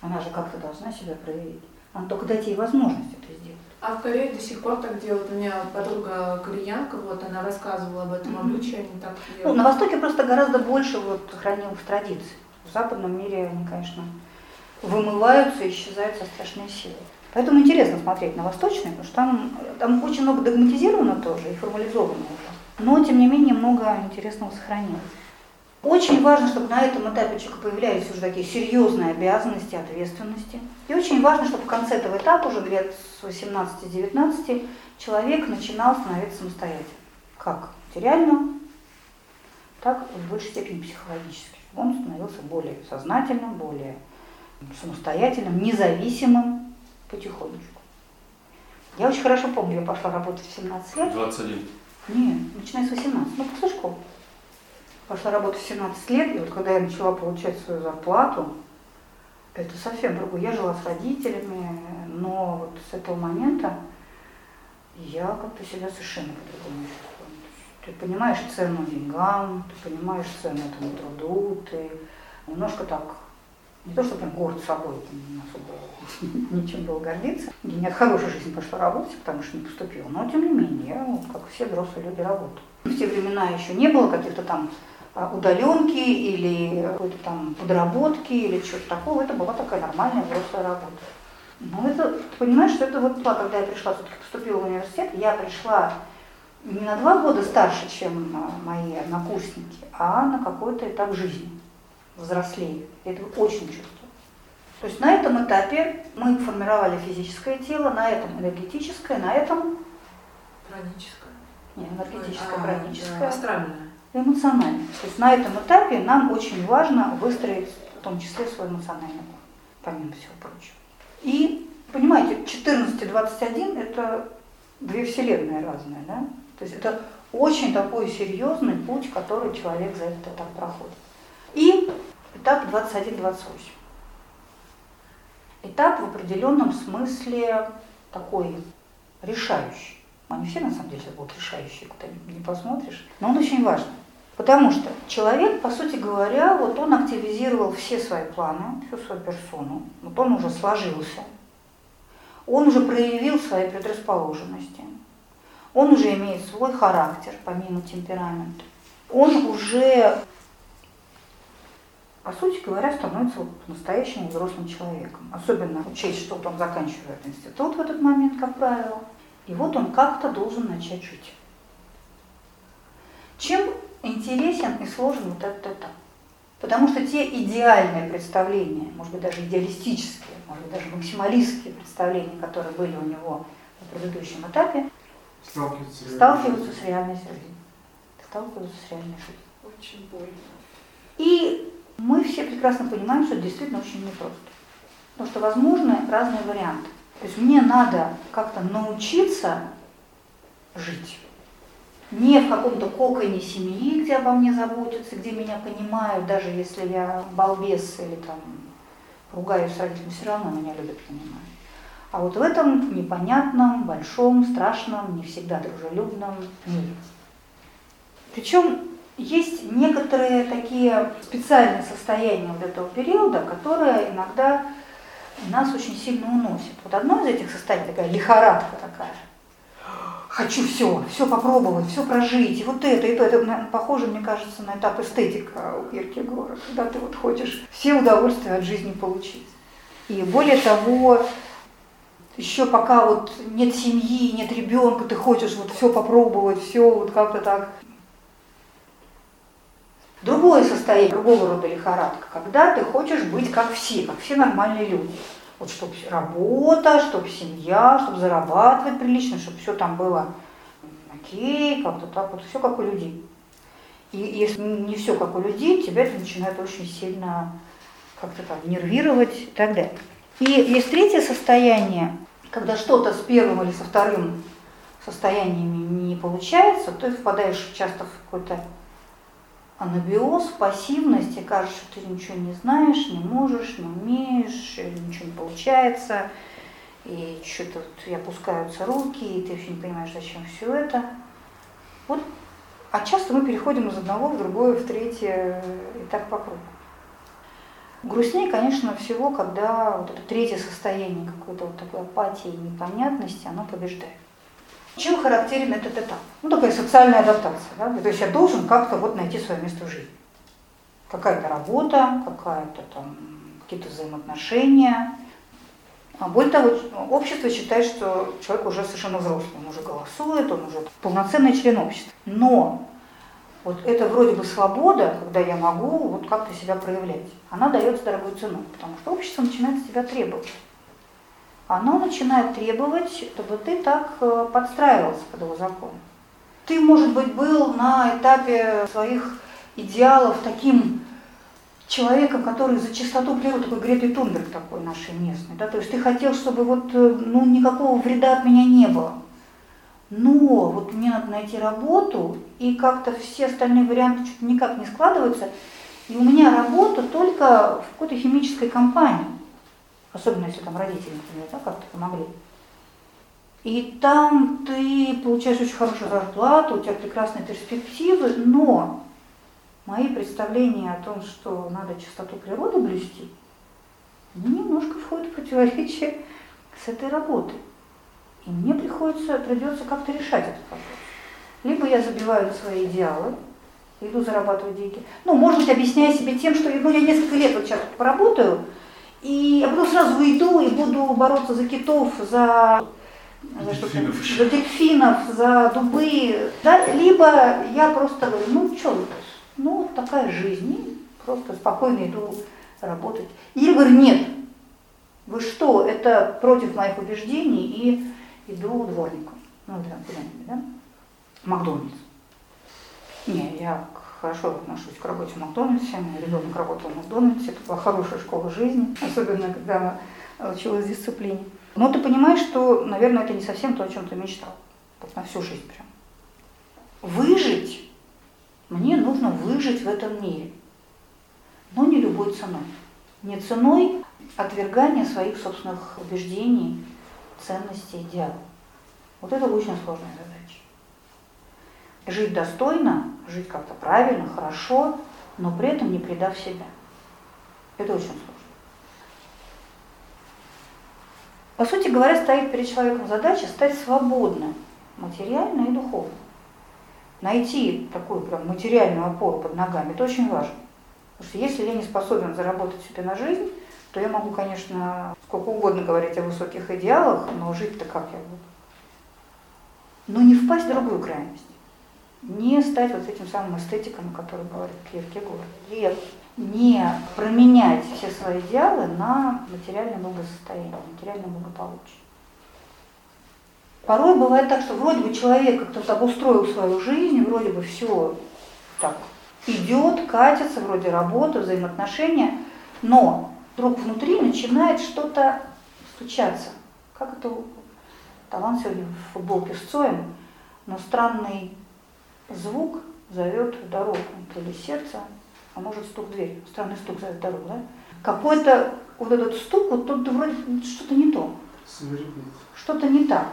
она же как-то должна себя проявить. Надо только дать ей возможность это сделать. А в Корее до сих пор так делают. У меня подруга кореянка, вот она рассказывала об этом обычае, они так делают. Ну, на Востоке просто гораздо больше вот хранилось традиций. В западном мире они, конечно, вымываются, исчезают со страшной силой. Поэтому интересно смотреть на восточные, потому что там, там очень много догматизировано тоже и формализовано уже. Но, тем не менее, много интересного сохранилось. Очень важно, чтобы на этом этапе человека появлялись уже такие серьезные обязанности, ответственности. И очень важно, чтобы в конце этого этапа, уже лет с 18-19, человек начинал становиться самостоятельным. Как материально, так и в большей степени психологически он становился более сознательным, более самостоятельным, независимым потихонечку. Я очень хорошо помню, я пошла работать в 17 лет. 21. Нет, начиная с 18, ну после школы. Пошла работать в 17 лет, и вот когда я начала получать свою зарплату, это совсем другое. Я жила с родителями, но вот с этого момента я как-то себя совершенно по-другому. Ты понимаешь цену деньгам, ты понимаешь цену этому труду, ты немножко так, не то что прям горд собой, не особо <laughs> ничем было гордиться. У меня хорошая жизнь пошла работать, потому что не поступила, но тем не менее, я, как все взрослые люди, работаю. В те времена еще не было каких-то там удаленки или какой-то там подработки или что-то такого. Это была такая нормальная взрослая работа. Ну, это, ты понимаешь, что это вот когда я пришла, все-таки поступила в университет, я пришла не на два года старше, чем а, мои однокурсники, а на какой-то этап жизни, взрослее. Я это очень чувствую. То есть на этом этапе мы формировали физическое тело, на этом энергетическое, на этом... Праническое. Нет, энергетическое, А, праническое. да, Астральное. Эмоционально. То есть на этом этапе нам очень важно выстроить в том числе свой эмоциональный план, помимо всего прочего. И, понимаете, 14 и 21 это две вселенные разные, да? То есть это очень такой серьезный путь, который человек за этот этап проходит. И этап 21-28. Этап в определенном смысле такой решающий. Они все на самом деле будут решающие, куда не посмотришь. Но он очень важный. Потому что человек, по сути говоря, вот он активизировал все свои планы, всю свою персону. Вот он уже сложился. Он уже проявил свои предрасположенности. Он уже имеет свой характер, помимо темперамента. Он уже, по сути говоря, становится вот настоящим взрослым человеком. Особенно учесть, что он заканчивает институт в этот момент, как правило. И вот он как-то должен начать жить. Чем интересен и сложен вот этот этап? Потому что те идеальные представления, может быть даже идеалистические, может быть даже максималистские представления, которые были у него на предыдущем этапе, Сталкиваться, сталкиваются с реальной жизнью. Сталкиваются с реальной жизнью. Очень больно. И мы все прекрасно понимаем, что это действительно очень непросто. Потому что возможны разные варианты. То есть мне надо как-то научиться жить. Не в каком-то коконе семьи, где обо мне заботятся, где меня понимают, даже если я балбес или там ругаюсь с родителями, все равно меня любят, понимают. А вот в этом непонятном, большом, страшном, не всегда дружелюбном мире. Причем есть некоторые такие специальные состояния вот этого периода, которые иногда нас очень сильно уносят. Вот одно из этих состояний, такая лихорадка такая. Хочу все, все попробовать, все прожить, и вот это, и то. Это похоже, мне кажется, на этап эстетика у Киркегора, когда ты вот хочешь все удовольствия от жизни получить. И более того, еще пока вот нет семьи, нет ребенка, ты хочешь вот все попробовать, все вот как-то так. Другое состояние, другого рода лихорадка, когда ты хочешь быть как все, как все нормальные люди. Вот чтобы работа, чтобы семья, чтобы зарабатывать прилично, чтобы все там было окей, как-то так вот, все как у людей. И если не все как у людей, тебя это начинает очень сильно как-то так нервировать и так далее. И есть третье состояние, когда что-то с первым или со вторым состояниями не получается, ты впадаешь часто в какой-то анабиоз, и кажется, что ты ничего не знаешь, не можешь, не умеешь, ничего не получается, и что-то и опускаются руки, и ты вообще не понимаешь, зачем все это. Вот. А часто мы переходим из одного в другое, в третье, и так по кругу. Грустнее, конечно, всего, когда вот это третье состояние какой-то вот такой апатии и непонятности, оно побеждает. Чем характерен этот этап? Ну, такая социальная адаптация. Да? То есть я должен как-то вот найти свое место в жизни. Какая-то работа, какая-то там, какие-то взаимоотношения. А более того, общество считает, что человек уже совершенно взрослый, он уже голосует, он уже полноценный член общества. Но вот это вроде бы свобода, когда я могу вот как-то себя проявлять, она дается дорогой ценой, потому что общество начинает с тебя требовать оно начинает требовать, чтобы ты так э, подстраивался под его закон. Ты, может быть, был на этапе своих идеалов таким человеком, который за чистоту природы, такой Греты Тунберг такой нашей местной, да, то есть ты хотел, чтобы вот, э, ну, никакого вреда от меня не было. Но вот мне надо найти работу, и как-то все остальные варианты что-то никак не складываются, и у меня работа только в какой-то химической компании. Особенно если там родители, например, да, как-то помогли. И там ты получаешь очень хорошую зарплату, у тебя прекрасные перспективы, но мои представления о том, что надо чистоту природы блюсти, немножко входят в противоречие с этой работой. И мне приходится, придется как-то решать этот вопрос. Либо я забиваю свои идеалы, иду зарабатывать деньги. Ну, может быть, объясняя себе тем, что ну, я несколько лет вот сейчас поработаю, и я потом сразу уйду и буду бороться за китов, за, за, Дельфинов. за дельфинов, за дубы. Да? Либо я просто говорю, ну что ну вот такая жизнь, и просто спокойно иду работать. Или говорю, нет, вы что, это против моих убеждений, и иду дворником. Ну, да, куда-нибудь, да? Макдональдс. Не, я хорошо отношусь к работе в Макдональдсе. Мой ребенок работал в Макдональдсе. Это была хорошая школа жизни, <laughs> особенно когда училась дисциплине. Но ты понимаешь, что, наверное, это не совсем то, о чем ты мечтал. Вот на всю жизнь прям. Выжить, мне нужно выжить в этом мире. Но не любой ценой. Не ценой отвергания своих собственных убеждений, ценностей, идеалов. Вот это очень сложная задача. Жить достойно, жить как-то правильно, хорошо, но при этом не предав себя. Это очень сложно. По сути говоря, стоит перед человеком задача стать свободным материально и духовно. Найти такую прям материальную опору под ногами, это очень важно. Потому что если я не способен заработать себе на жизнь, то я могу, конечно, сколько угодно говорить о высоких идеалах, но жить-то как я буду? Но не впасть в другую крайность. Не стать вот этим самым эстетиком, о котором говорит Киркегор. И не променять все свои идеалы на материальное благосостояние, материальное благополучие. Порой бывает так, что вроде бы человек как-то обустроил свою жизнь, вроде бы все так идет, катится, вроде работа, взаимоотношения, но вдруг внутри начинает что-то стучаться. Как это талант сегодня в футболке с Цоем, но странный звук зовет дорогу, то ли сердце, а может стук в дверь. Странный стук зовет дорогу, да? Какой-то вот этот стук, вот тут вроде что-то не то. Что-то не так.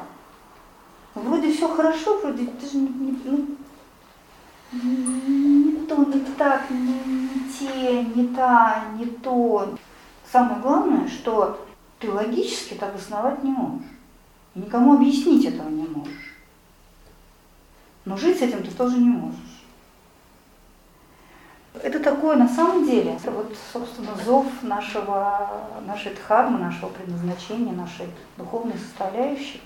Вроде все хорошо, вроде ты же не, не, ну, не то, не так, не, не те, не та, не то. Самое главное, что ты логически это обосновать не можешь. Никому объяснить этого не можешь. Но жить с этим ты тоже не можешь. Это такое на самом деле, это вот, собственно, зов нашего, нашей дхармы, нашего предназначения, нашей духовной составляющей,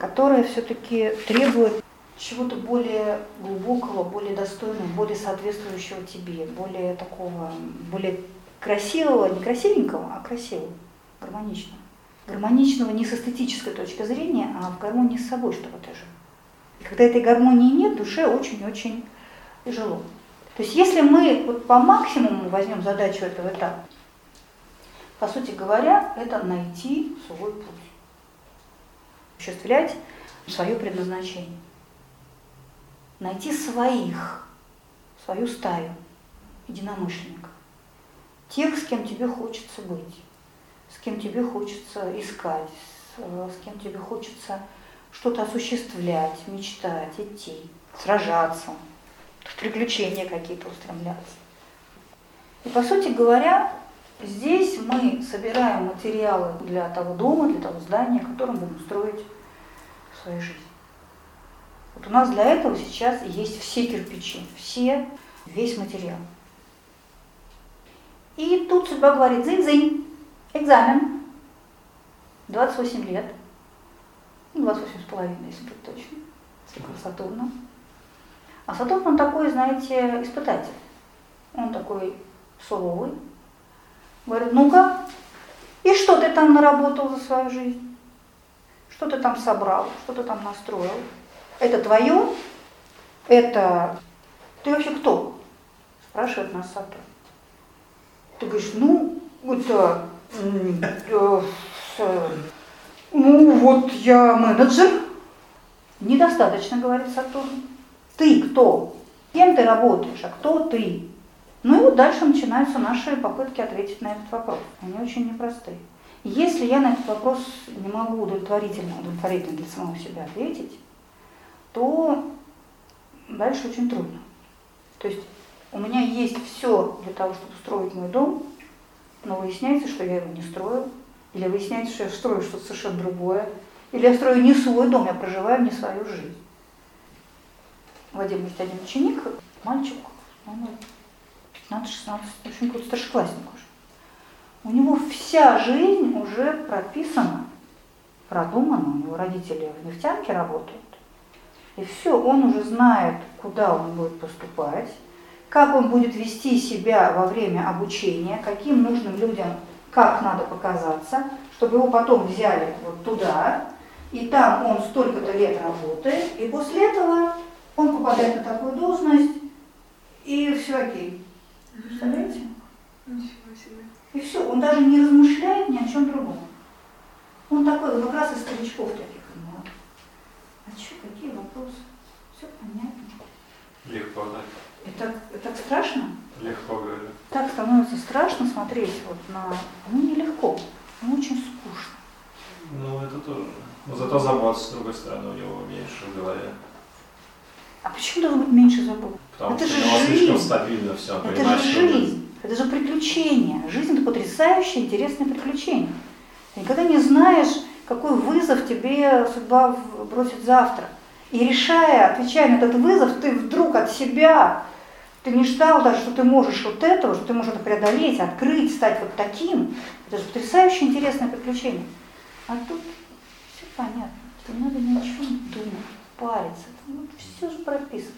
которая все-таки требует чего-то более глубокого, более достойного, более соответствующего тебе, более такого, более красивого, не красивенького, а красивого, гармоничного. Гармоничного не с эстетической точки зрения, а в гармонии с собой, чтобы ты жил. Когда этой гармонии нет, душе очень-очень тяжело. То есть если мы вот по максимуму возьмем задачу этого этапа, по сути говоря, это найти свой путь, осуществлять свое предназначение, найти своих, свою стаю единомышленников, тех, с кем тебе хочется быть, с кем тебе хочется искать, с кем тебе хочется что-то осуществлять, мечтать, идти, сражаться, в приключения какие-то устремляться. И по сути говоря, здесь мы собираем материалы для того дома, для того здания, которым будем строить свою жизнь. Вот у нас для этого сейчас есть все кирпичи, все, весь материал. И тут судьба говорит, зынь-зынь, экзамен, 28 лет, 28 с половиной, если быть точно, Сатурна. А Сатурн, он такой, знаете, испытатель. Он такой суровый. Говорит, ну-ка, и что ты там наработал за свою жизнь? Что ты там собрал? Что ты там настроил? Это твое? Это... Ты вообще кто? Спрашивает нас Сатурн. Ты говоришь, ну, это... Ну, вот я менеджер. Недостаточно, говорит Сатурн. Ты кто? Кем ты работаешь, а кто ты? Ну и вот дальше начинаются наши попытки ответить на этот вопрос. Они очень непростые. Если я на этот вопрос не могу удовлетворительно, удовлетворительно для самого себя ответить, то дальше очень трудно. То есть у меня есть все для того, чтобы строить мой дом, но выясняется, что я его не строю, или выясняется, что я строю что-то совершенно другое, или я строю не свой дом, я проживаю не свою жизнь. Вадим есть один ученик, мальчик, по-моему, 15-16, в общем, старшеклассник уже. У него вся жизнь уже прописана, продумана, у него родители в нефтянке работают. И все, он уже знает, куда он будет поступать, как он будет вести себя во время обучения, каким нужным людям, как надо показаться, чтобы его потом взяли вот туда, и там он столько-то лет работает, и после этого он попадает на такую должность, и все окей. Представляете? Ничего себе. И все, он даже не размышляет ни о чем другом. Он такой, как раз из старичков таких. Ну, а что, какие вопросы? Все понятно. Легко так. И так, и так страшно? Легко говорю. Так становится страшно смотреть вот на... Ну, нелегко, но очень скучно. Ну, это тоже. Но зато забот, с другой стороны, у него меньше в голове. А почему должно быть меньше забот? Потому Это что же у него слишком жизнь. стабильно все. Это же жизнь, это же приключение. Жизнь это потрясающее, интересное приключение. Ты никогда не знаешь, какой вызов тебе судьба бросит завтра. И решая, отвечая на этот вызов, ты вдруг от себя, ты не ждал даже, что ты можешь вот этого, что ты можешь это преодолеть, открыть, стать вот таким. Это же потрясающе интересное приключение. А тут все понятно, не надо ни о чем думать, париться. Ну, все же прописано.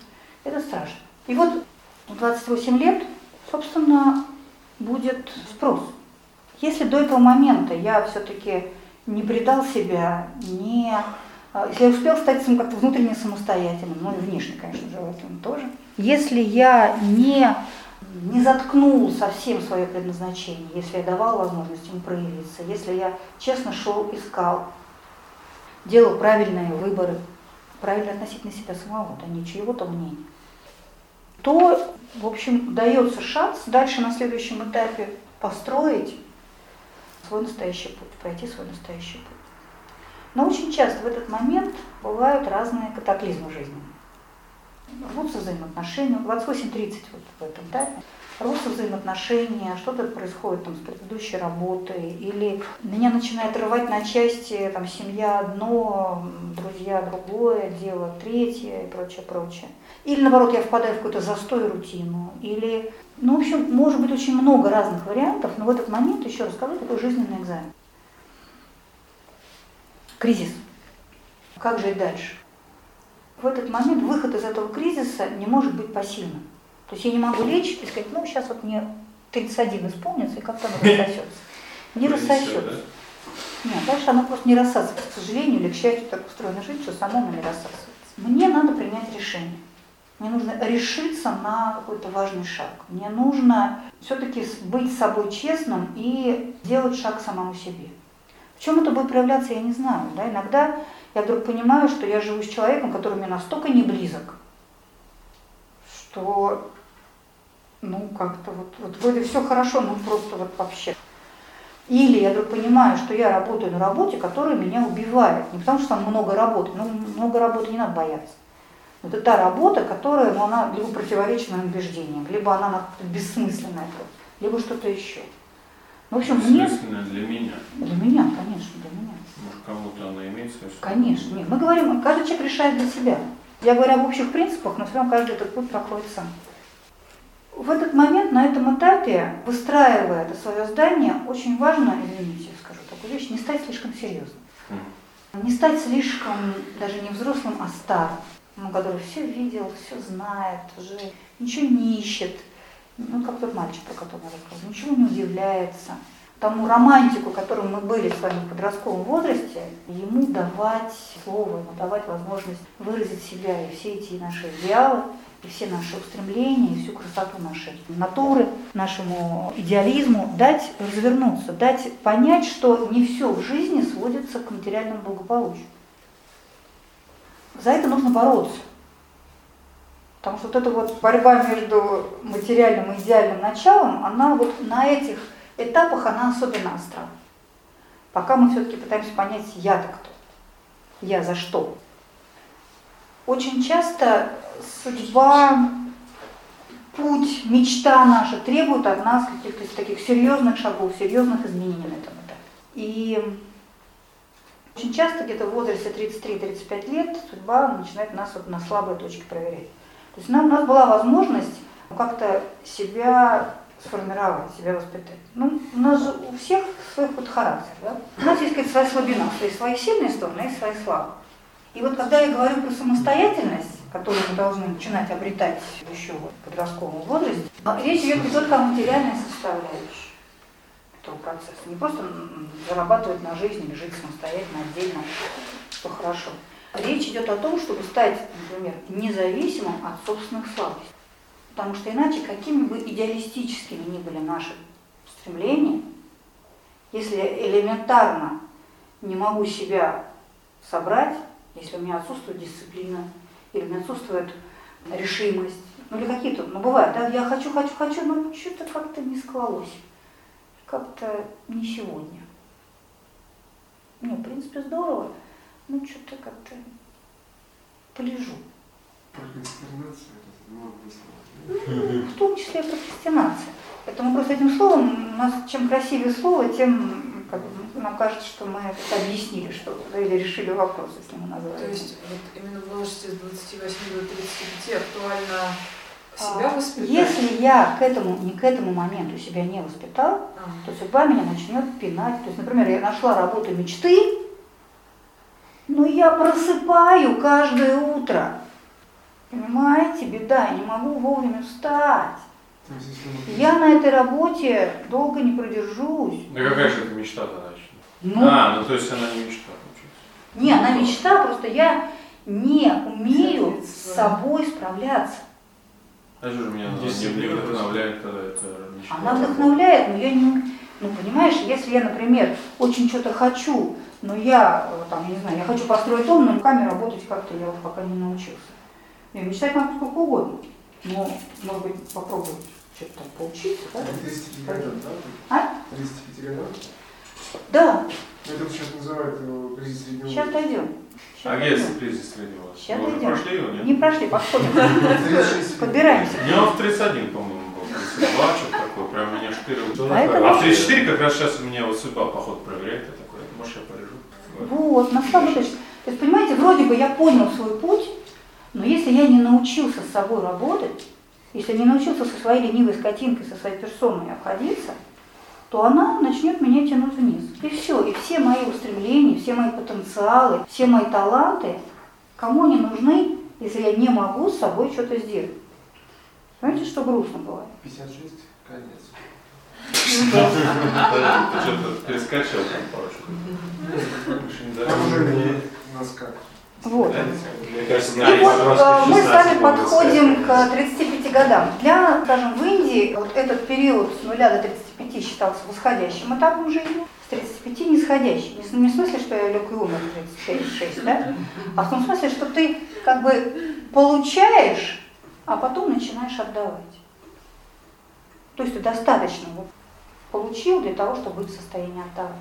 Это страшно. И вот в 28 лет, собственно, будет спрос. Если до этого момента я все-таки не предал себя, не, а, если я успел стать как-то внутренне самостоятельным, ну и внешне, конечно, желательно тоже, если я не, не заткнул совсем свое предназначение, если я давал возможность ему проявиться, если я честно шел, искал, делал правильные выборы, правильно относительно себя самого, да не чьего-то мнения, то, в общем, дается шанс дальше на следующем этапе построить свой настоящий путь, пройти свой настоящий путь. Но очень часто в этот момент бывают разные катаклизмы жизни. Рвутся взаимоотношения, 28-30 вот в этом этапе, рвутся взаимоотношения, что-то происходит там с предыдущей работой, или меня начинает рвать на части, там семья одно, друзья другое, дело третье и прочее, прочее. Или наоборот, я впадаю в какой-то застой рутину, или, ну, в общем, может быть очень много разных вариантов, но в этот момент, еще раз скажу, такой жизненный экзамен. Кризис. Как жить дальше? В этот момент выход из этого кризиса не может быть пассивным. То есть я не могу лечь и сказать, ну, сейчас вот мне 31 исполнится, и как-то оно <laughs> рассосется. Не рассосется. Нет, дальше оно просто не рассасывается. К сожалению или к счастью, так устроена жизнь, что само оно не рассасывается. Мне надо принять решение. Мне нужно решиться на какой-то важный шаг. Мне нужно все-таки быть с собой честным и делать шаг самому себе. В чем это будет проявляться, я не знаю. Да? Иногда я вдруг понимаю, что я живу с человеком, который мне настолько не близок, что ну как-то вот, вот вроде все хорошо, но просто вот вообще. Или я вдруг понимаю, что я работаю на работе, которая меня убивает. Не потому что там много работы, ну много работы не надо бояться. Это та работа, которая, ну, она либо противоречит моим убеждениям, либо она бессмысленная либо что-то еще. В общем, мне... Для меня. Для меня, конечно, для меня. Может, кому-то она имеет свое Конечно. Нет, мы говорим, каждый человек решает для себя. Я говорю об общих принципах, но все равно каждый этот путь проходит сам. В этот момент, на этом этапе, выстраивая это свое здание, очень важно, извините, скажу такую вещь, не стать слишком серьезным. Не стать слишком, даже не взрослым, а старым, ну, который все видел, все знает, уже ничего не ищет. Ну, как тот мальчик, про которого я рассказывала, ничего не удивляется. Тому романтику, которым мы были с вами в подростковом возрасте, ему давать слово, ему давать возможность выразить себя и все эти наши идеалы, и все наши устремления, и всю красоту нашей натуры, нашему идеализму, дать развернуться, дать понять, что не все в жизни сводится к материальному благополучию. За это нужно бороться. Потому что вот эта вот борьба между материальным и идеальным началом, она вот на этих этапах, она особенно остра. Пока мы все-таки пытаемся понять, я-то кто, я за что. Очень часто судьба, путь, мечта наша требует от нас каких-то таких серьезных шагов, серьезных изменений на этом этапе. И очень часто где-то в возрасте 33-35 лет судьба начинает нас вот на слабые точки проверять. То есть нам, у нас была возможность как-то себя сформировать, себя воспитать. Ну, у нас же у всех свой вот характер, да? У нас есть какая-то своя слабина, есть свои сильные стороны, есть свои слабые. И вот когда я говорю про самостоятельность, которую мы должны начинать обретать еще в подростковом возрасте, речь идет не только о материальной составляющей этого процесса, не просто зарабатывать на жизнь или жить самостоятельно, отдельно, что хорошо. Речь идет о том, чтобы стать, например, независимым от собственных слабостей. Потому что иначе, какими бы идеалистическими ни были наши стремления, если элементарно не могу себя собрать, если у меня отсутствует дисциплина, или у меня отсутствует решимость, ну или какие-то, ну бывает, да, я хочу, хочу, хочу, но что-то как-то не склалось, как-то не сегодня. Не, в принципе, здорово, ну что-то как-то полежу. Прокрастинация, это много Ну, в том числе и прокрастинация. Поэтому просто этим словом, у нас чем красивее слово, тем как бы, нам кажется, что мы это объяснили что да, или решили вопрос, если мы называем. То есть вот именно в возрасте с 28 до 35 актуально себя А, воспитать? Если я к этому, не к этому моменту себя не воспитал, А, то судьба меня начнет пинать. То есть, например, я нашла работу мечты, но я просыпаю каждое утро. Понимаете, беда, я не могу вовремя встать. Я на этой работе долго не продержусь. Да какая же это мечта-то значит? Ну, А, ну то есть она не мечта, получается. не, она мечта, просто я не умею с собой справляться. А что же меня она не вдохновляет тогда это мечта? Она вдохновляет, но я не... Ну, понимаешь, если я, например, очень что-то хочу, но я, э, там, я не знаю, я хочу построить дом, но руками работать как-то я вот пока не научился. Я мечтать могу сколько угодно, но, может быть, попробовать что-то там поучиться, да? К 35 годам, да? А? 35 годам? Да, Ну, Это сейчас называют его кризис среднего сейчас дойдем. Сейчас А где дойдем. есть кризис среднего возраста? Сейчас Вы дойдем. прошли его, нет? Не прошли, подходим. 36 Подбираемся. Не, он в 31, по-моему, был. 32, что-то такое. Прям меня штырил. А это А в вот- 34 как раз сейчас у меня вот судьба, походу, проверяет. Я такой, может, я полежу? Вот, на точке. То есть, понимаете, вроде бы я понял свой путь, но если я не научился с собой работать, если не научился со своей ленивой скотинкой, со своей персоной обходиться, то она начнет меня тянуть вниз. И все, и все мои устремления, все мои потенциалы, все мои таланты, кому они нужны, если я не могу с собой что-то сделать. Знаете, что грустно бывает? 56, конец. Ты что-то перескочил там парочку. Там уже не у нас как. Вот. Мне кажется, И на вот э, мы с 16 вами подходим к 35 годам. Для, скажем, в Индии вот этот период с нуля до 35 считался восходящим этапом жизни, с 35 нисходящим. Не, не в смысле, что я лег и умер в 36, да? а в том смысле, что ты как бы получаешь, а потом начинаешь отдавать. То есть ты достаточно вот получил для того, чтобы быть в состоянии отдавать.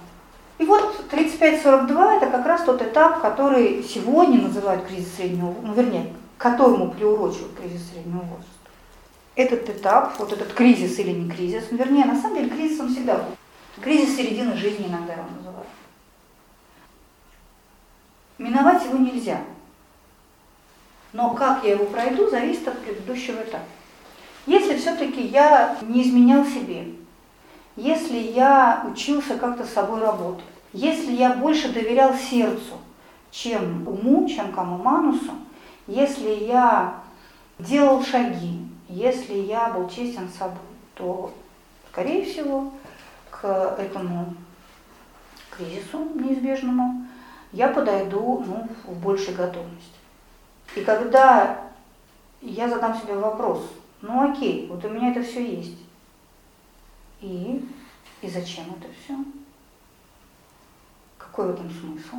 И вот 35-42 это как раз тот этап, который сегодня называют кризис среднего, ну вернее, к которому приурочивают кризис среднего возраста. Этот этап, вот этот кризис или не кризис, ну, вернее, на самом деле кризис он всегда был. Кризис середины жизни иногда его называют. Миновать его нельзя. Но как я его пройду, зависит от предыдущего этапа. Если все-таки я не изменял себе, если я учился как-то с собой работать, если я больше доверял сердцу, чем уму, чем кому манусу, если я делал шаги, если я был честен с собой, то, скорее всего, к этому кризису неизбежному я подойду ну, в большей готовности. И когда я задам себе вопрос, ну окей, вот у меня это все есть, и, и зачем это все? Какой в этом смысл?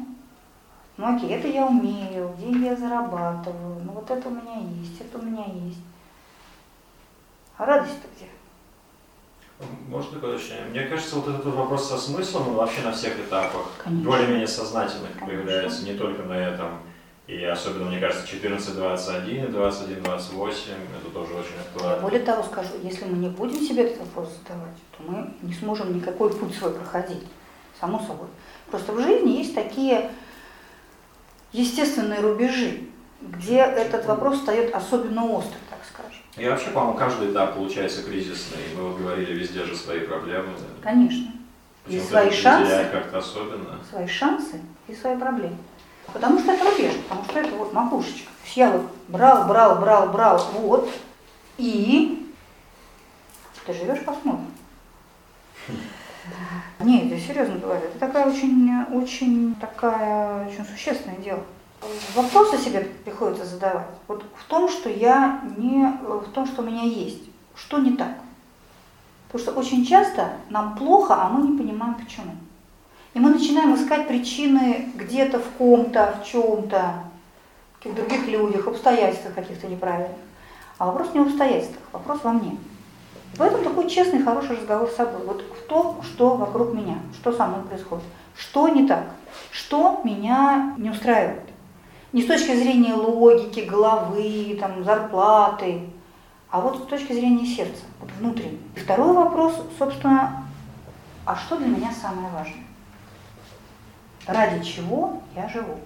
Ну окей, это я умею, деньги я зарабатываю, ну вот это у меня есть, это у меня есть. А радость-то где? Может такое уточнение? Мне кажется, вот этот вопрос со смыслом, он вообще на всех этапах более-менее сознательных Конечно. появляется, не только на этом. И особенно, мне кажется, 14-21 и 21-28, это тоже очень Я актуально. более того скажу, если мы не будем себе этот вопрос задавать, то мы не сможем никакой путь свой проходить, само собой. Просто в жизни есть такие естественные рубежи, где этот вопрос встает особенно остро, так скажем. И вообще, по-моему, каждый этап получается кризисный. Мы вот говорили, везде же свои проблемы. Конечно. И свои шансы. как-то особенно. Свои шансы и свои проблемы. Потому что это рубеж, потому что это вот макушечка. Я вот брал, брал, брал, брал, вот, и ты живешь, посмотрим. <laughs> Нет, я серьезно говорю, это такая очень, очень такая, очень существенное дело. Вопросы себе приходится задавать. Вот в том, что я не, в том, что у меня есть, что не так. Потому что очень часто нам плохо, а мы не понимаем почему. И мы начинаем искать причины где-то в ком-то, в чем-то, в каких-то других людях, обстоятельствах каких-то неправильных. А вопрос не в обстоятельствах, вопрос во мне. И поэтому такой честный, хороший разговор с собой. Вот в том, что вокруг меня, что со мной происходит, что не так, что меня не устраивает. Не с точки зрения логики, головы, там, зарплаты, а вот с точки зрения сердца, вот внутреннего. И второй вопрос, собственно, а что для меня самое важное? Ради чего я живу?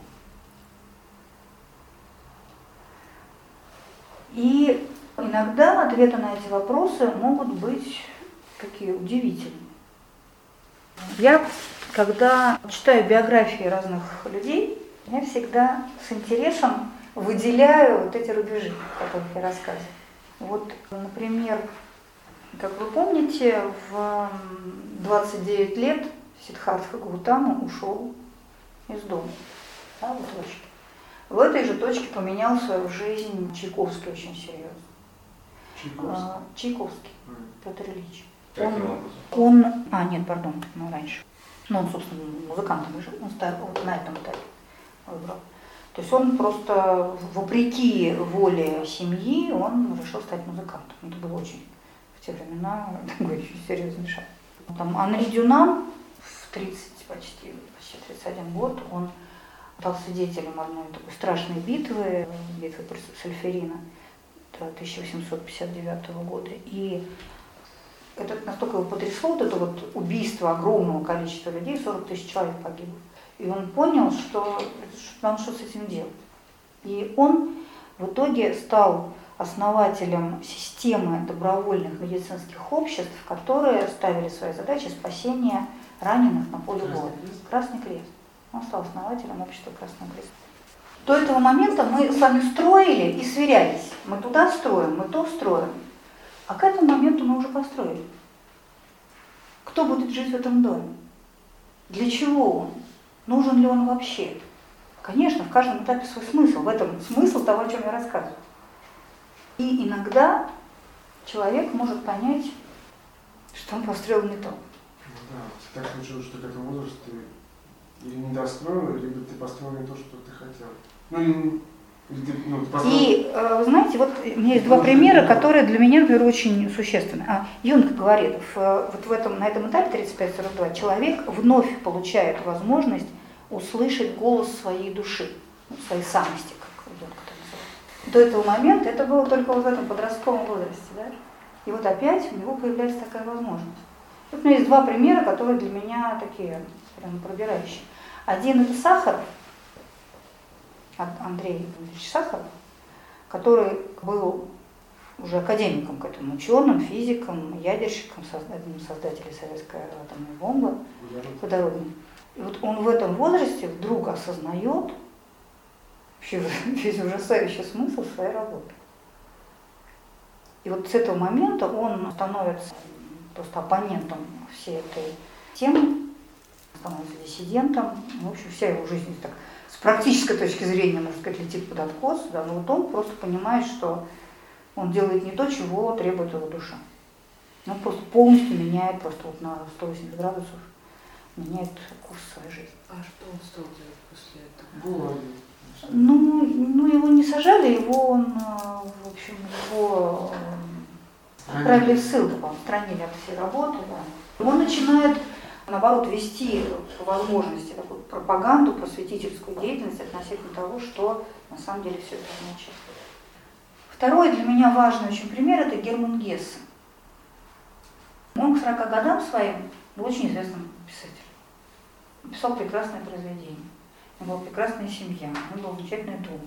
И иногда ответы на эти вопросы могут быть такие удивительные. Я, когда читаю биографии разных людей, я всегда с интересом выделяю вот эти рубежи, о которых я рассказываю. Вот, например, как вы помните, в 29 лет Сиддхартха Гаутама ушел из дома, да, в точке. В этой же точке поменял свою жизнь Чайковский очень серьезно. Чайковский. А, Чайковский, М. Петр Ильич. Каким Он-? Он, а, нет, пардон, ну раньше. Ну, он, собственно, музыкантом и жил, он стал вот на этом этапе выбрал. То есть он просто, вопреки воле семьи, он решил стать музыкантом. Это было очень в те времена <laughs> такой очень серьезный шаг. Там Анри Дюнан в 30 почти, почти 31 год, он стал свидетелем одной такой страшной битвы, битвы при Сальферина 1859 года. И это настолько его потрясло, вот это вот убийство огромного количества людей, 40 тысяч человек погибло. И он понял, что надо что с этим делать. И он в итоге стал основателем системы добровольных медицинских обществ, которые ставили своей задачей спасение раненых на поле боя. Красный Крест. Он стал основателем общества Красного Креста. До этого момента мы с вами строили и сверялись. Мы туда строим, мы то строим. А к этому моменту мы уже построили. Кто будет жить в этом доме? Для чего он? Нужен ли он вообще? Конечно, в каждом этапе свой смысл. В этом смысл того, о чем я рассказываю. И иногда человек может понять, что он построил не то. Да, так случилось, что к этому возрасту ты или не достроил, либо ты построил не то, что ты хотел. Ну, ты, ну, ты построил... И, э, вы знаете, вот у меня есть два примера, которые для меня, например, очень существенны. А, Юнг говорит, в, вот в этом, на этом этапе 35-42 человек вновь получает возможность услышать голос своей души, ну, своей самости, как Юнг это называет. До этого момента это было только вот в этом подростковом возрасте, да? И вот опять у него появляется такая возможность. Вот у меня есть два примера, которые для меня такие прям пробирающие. Один это Сахаров, Ан- Андрей Ильич Сахаров, который был уже академиком к этому, ученым, физиком, ядерщиком, одним из создателей советской атомной бомбы, худородным. И вот он в этом возрасте вдруг осознает вообще <laughs> весь ужасающий смысл своей работы. И вот с этого момента он становится просто оппонентом всей этой темы, становится диссидентом. В общем, вся его жизнь так, с практической точки зрения, можно сказать, летит под откос. Да, но вот он просто понимает, что он делает не то, чего требует его душа. Он просто полностью меняет, просто вот на 180 градусов, меняет курс своей жизни. А что он стал делать после этого? Было. Ну, ну, его не сажали, его он, э, в общем, его Отправили ссылку, по устранили от всей работы. Да. Он начинает, наоборот, вести по возможности такую пропаганду, просветительскую деятельность относительно того, что на самом деле все это означает. Второй для меня важный очень пример – это Герман Гессе. Он к 40 годам своим был очень известным писателем. Писал прекрасное произведение. У него была прекрасная семья, у него был замечательный дом.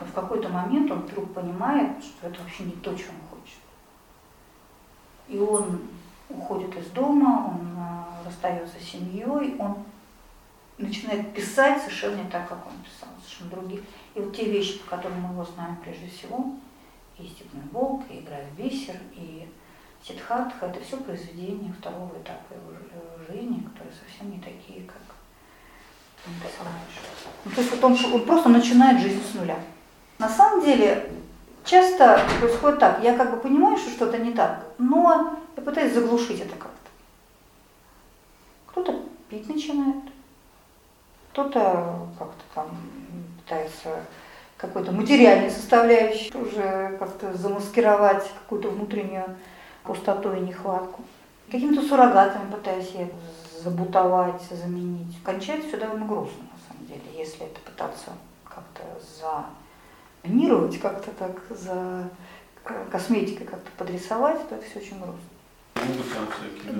Но в какой-то момент он вдруг понимает, что это вообще не то, чего он. И он уходит из дома, он а, расстается с семьей, он начинает писать совершенно не так, как он писал, совершенно другие. И вот те вещи, по которым мы его знаем прежде всего, и «Степной волк», и «Игра в бисер», и Сиддхартха – это все произведения второго этапа его жизни, которые совсем не такие, как он писал раньше. Ну, то есть вот он, он просто начинает жизнь с нуля. На самом деле, часто происходит так, я как бы понимаю, что что-то не так, но я пытаюсь заглушить это как-то. Кто-то пить начинает, кто-то как-то там пытается какой-то материальной составляющей уже как-то замаскировать какую-то внутреннюю пустоту и нехватку. Какими-то суррогатами пытаясь ее забутовать, заменить. Кончается все довольно грустно, на самом деле, если это пытаться как-то заминировать, как-то так за косметикой как-то подрисовать, то это все очень грустно.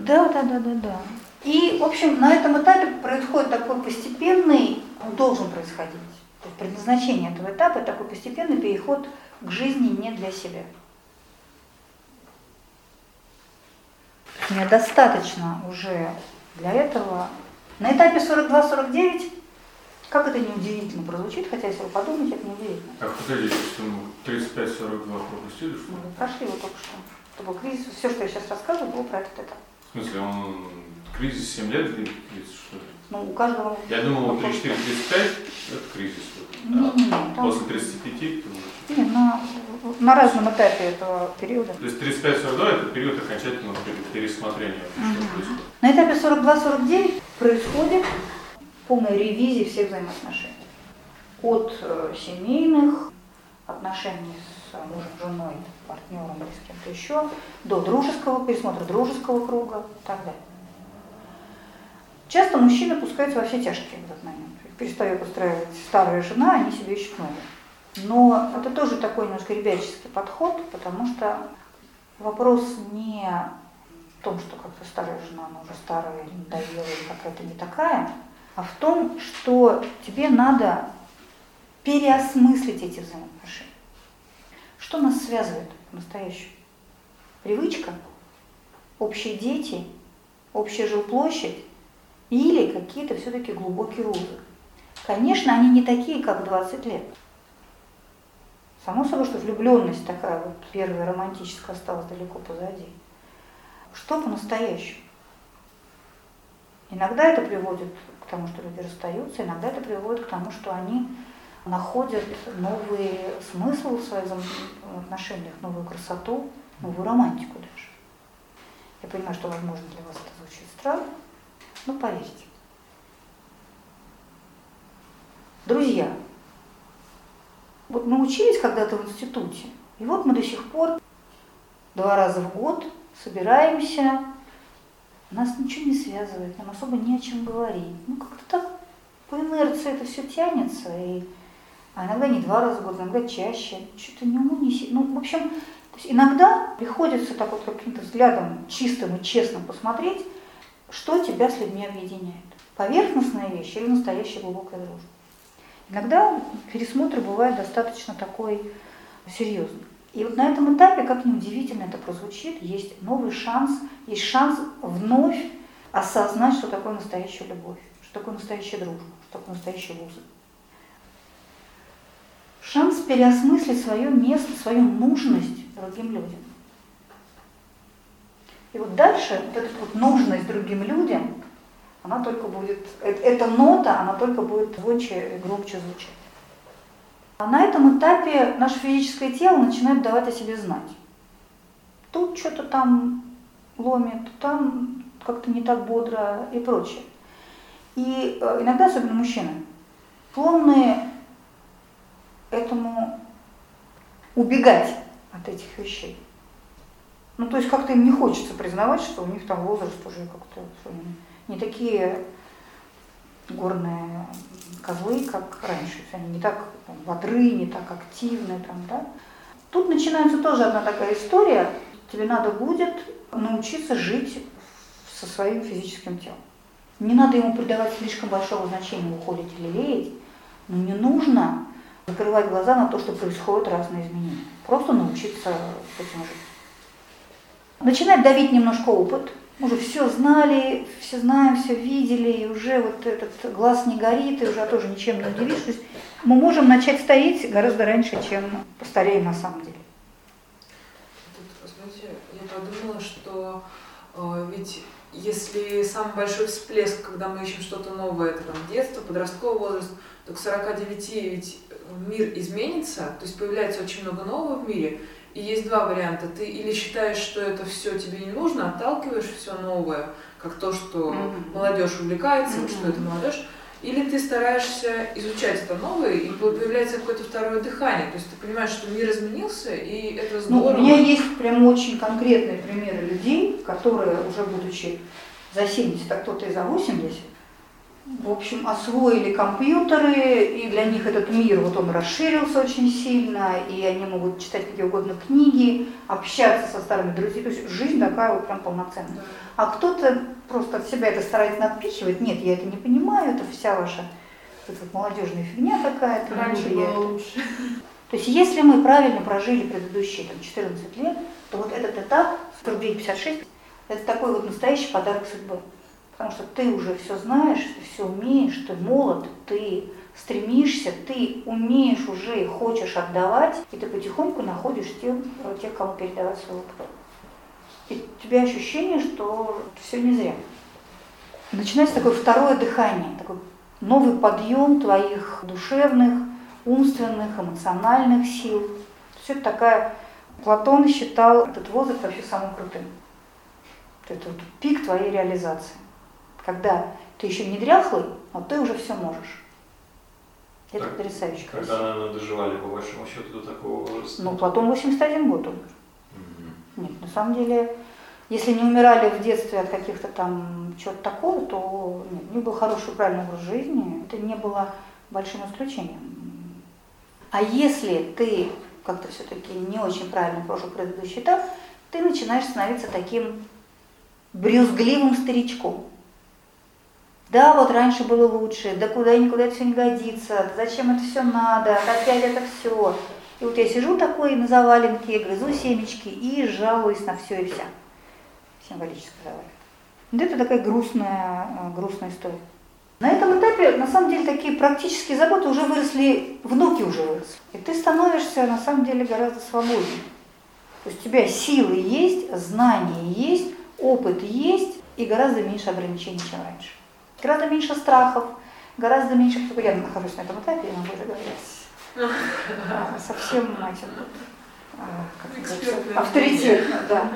Да, да, да, да, да. И, в общем, на этом этапе происходит такой постепенный, он должен происходить. То есть предназначение этого этапа такой постепенный переход к жизни не для себя. Мне достаточно уже для этого. На этапе 42-49, как это неудивительно прозвучит, хотя если вы подумаете, это неудивительно. А подождите, что мы 35-42 пропустили, что Мы прошли его только что. Это был кризис. Все, что я сейчас рассказываю, было про этот этап. В смысле, он кризис 7 лет кризис что ли? Ну, у каждого... Я думал, 34-35 это кризис. Не, не, не, там... После 35 то Нет, на, на разном этапе этого периода. То есть 35-42 это период окончательного пересмотрения, происходит. На этапе 42-49 происходит полная ревизия всех взаимоотношений. От э, семейных отношений с мужем, женой, партнером или с кем-то еще, до дружеского пересмотра дружеского круга и так далее. Часто мужчины пускаются во все тяжкие в этот момент. Перестает устраивать старая жена, они себе ищут новую. Но это тоже такой немножко ребяческий подход, потому что вопрос не в том, что как-то старая жена, она уже старая или надоела, или какая-то не такая, а в том, что тебе надо переосмыслить эти взаимоотношения. Что нас связывает по-настоящему? Привычка, общие дети, общая жилплощадь или какие-то все-таки глубокие узы. Конечно, они не такие, как 20 лет. Само собой, что влюбленность такая вот первая романтическая осталась далеко позади. Что по-настоящему? Иногда это приводит к тому, что люди расстаются, иногда это приводит к тому, что они находят новый смысл в своих отношениях, новую красоту, новую романтику даже. Я понимаю, что, возможно, для вас это звучит странно, но поверьте. Друзья, вот мы учились когда-то в институте, и вот мы до сих пор два раза в год собираемся, нас ничего не связывает, нам особо не о чем говорить. Ну, как-то так по инерции это все тянется, и, а иногда не два раза в год, иногда чаще, что-то не уму, не Ну, в общем, то есть иногда приходится так вот каким-то взглядом чистым и честным посмотреть, что тебя с людьми объединяет. Поверхностная вещь или настоящая глубокая дружба. Иногда пересмотр бывает достаточно такой серьезный. И вот на этом этапе, как ни удивительно это прозвучит, есть новый шанс, есть шанс вновь осознать, что такое настоящая любовь, что такое настоящая дружба, что такое настоящая вузы. Шанс переосмыслить свое место, свою нужность другим людям. И вот дальше вот эта вот нужность другим людям она только будет, э, эта нота, она только будет и громче звучать. А на этом этапе наше физическое тело начинает давать о себе знать. Тут что-то там ломит, там как-то не так бодро и прочее. И э, иногда, особенно мужчины, склонны этому убегать от этих вещей. Ну, то есть как-то им не хочется признавать, что у них там возраст уже как-то не такие горные козлы, как раньше. Они не так там, бодры, не так активны. Там, да? Тут начинается тоже одна такая история. Тебе надо будет научиться жить со своим физическим телом. Не надо ему придавать слишком большого значения, ухолить или леять, но не нужно закрывать глаза на то, что происходят разные изменения. Просто научиться этим жить. Начинает давить немножко опыт. Мы уже все знали, все знаем, все видели, и уже вот этот глаз не горит, и уже тоже ничем не удивишь. То есть мы можем начать стареть гораздо раньше, чем постареем на самом деле. Тут, знаете, я подумала, что э, ведь если самый большой всплеск, когда мы ищем что-то новое, это там детство, подростковый возраст, то к 49 ведь мир изменится, то есть появляется очень много нового в мире, и есть два варианта. Ты или считаешь, что это все тебе не нужно, отталкиваешь все новое, как то, что mm-hmm. молодежь увлекается, mm-hmm. что это молодежь, или ты стараешься изучать это новое, и появляется какое-то второе дыхание. То есть ты понимаешь, что мир изменился, и это здорово. Ну, у меня есть прям очень конкретные примеры людей, которые уже будучи за 70, а кто-то и за 80, в общем, освоили компьютеры, и для них этот мир, вот он расширился очень сильно, и они могут читать какие угодно книги, общаться со старыми друзьями, то есть жизнь такая вот прям полноценная. А кто-то просто от себя это старается напихивать, нет, я это не понимаю, это вся ваша это вот молодежная фигня какая-то. Раньше было это. лучше. То есть если мы правильно прожили предыдущие там, 14 лет, то вот этот этап, 49-56, это такой вот настоящий подарок судьбы. Потому что ты уже все знаешь, ты все умеешь, ты молод, ты стремишься, ты умеешь уже и хочешь отдавать, и ты потихоньку находишь тех, тех кому передавать свой опыт. И у тебя ощущение, что все не зря. Начинается такое второе дыхание, такой новый подъем твоих душевных, умственных, эмоциональных сил. Все это такая... Платон считал этот возраст вообще самым крутым. Это вот пик твоей реализации когда ты еще не дряхлый, но ты уже все можешь. Это так, потрясающе. Когда, наверное, доживали, по большому счету, до такого возраста? Ну, Платон 81 год умер. Угу. Нет, на самом деле, если не умирали в детстве от каких-то там чего-то такого, то нет, у них был хороший правильный образ жизни, это не было большим исключением. А если ты как-то все-таки не очень правильно прожил предыдущий этап, ты начинаешь становиться таким брюзгливым старичком. Да, вот раньше было лучше, да куда никуда это все не годится, да зачем это все надо, опять это все. И вот я сижу такой на заваленке, грызу семечки и жалуюсь на все и вся. Символически заваленка. Вот это такая грустная, э, грустная история. На этом этапе, на самом деле, такие практические заботы уже выросли, внуки уже выросли. И ты становишься, на самом деле, гораздо свободнее. То есть у тебя силы есть, знания есть, опыт есть, и гораздо меньше ограничений, чем раньше. Гораздо меньше страхов, гораздо меньше, я нахожусь на этом этапе, я могу договориться. <laughs> Совсем этим а, авторитетно, да.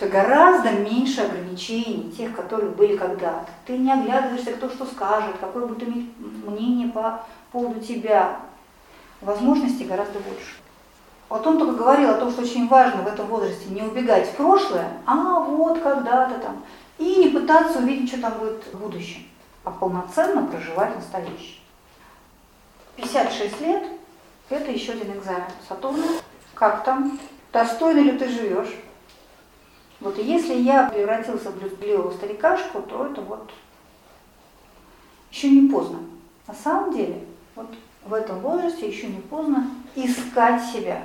Гораздо меньше ограничений, тех, которые были когда-то. Ты не оглядываешься, кто что скажет, какое будет иметь мнение по поводу тебя. Возможностей гораздо больше. Вот он только говорил о том, что очень важно в этом возрасте не убегать в прошлое, а вот когда-то там, и не пытаться увидеть, что там будет в будущем, а полноценно проживать настоящее. 56 лет – это еще один экзамен Сатурна. Как там? Достойно ли ты живешь? Вот если я превратился в блюдливого старикашку, то это вот еще не поздно. На самом деле, вот в этом возрасте еще не поздно искать себя.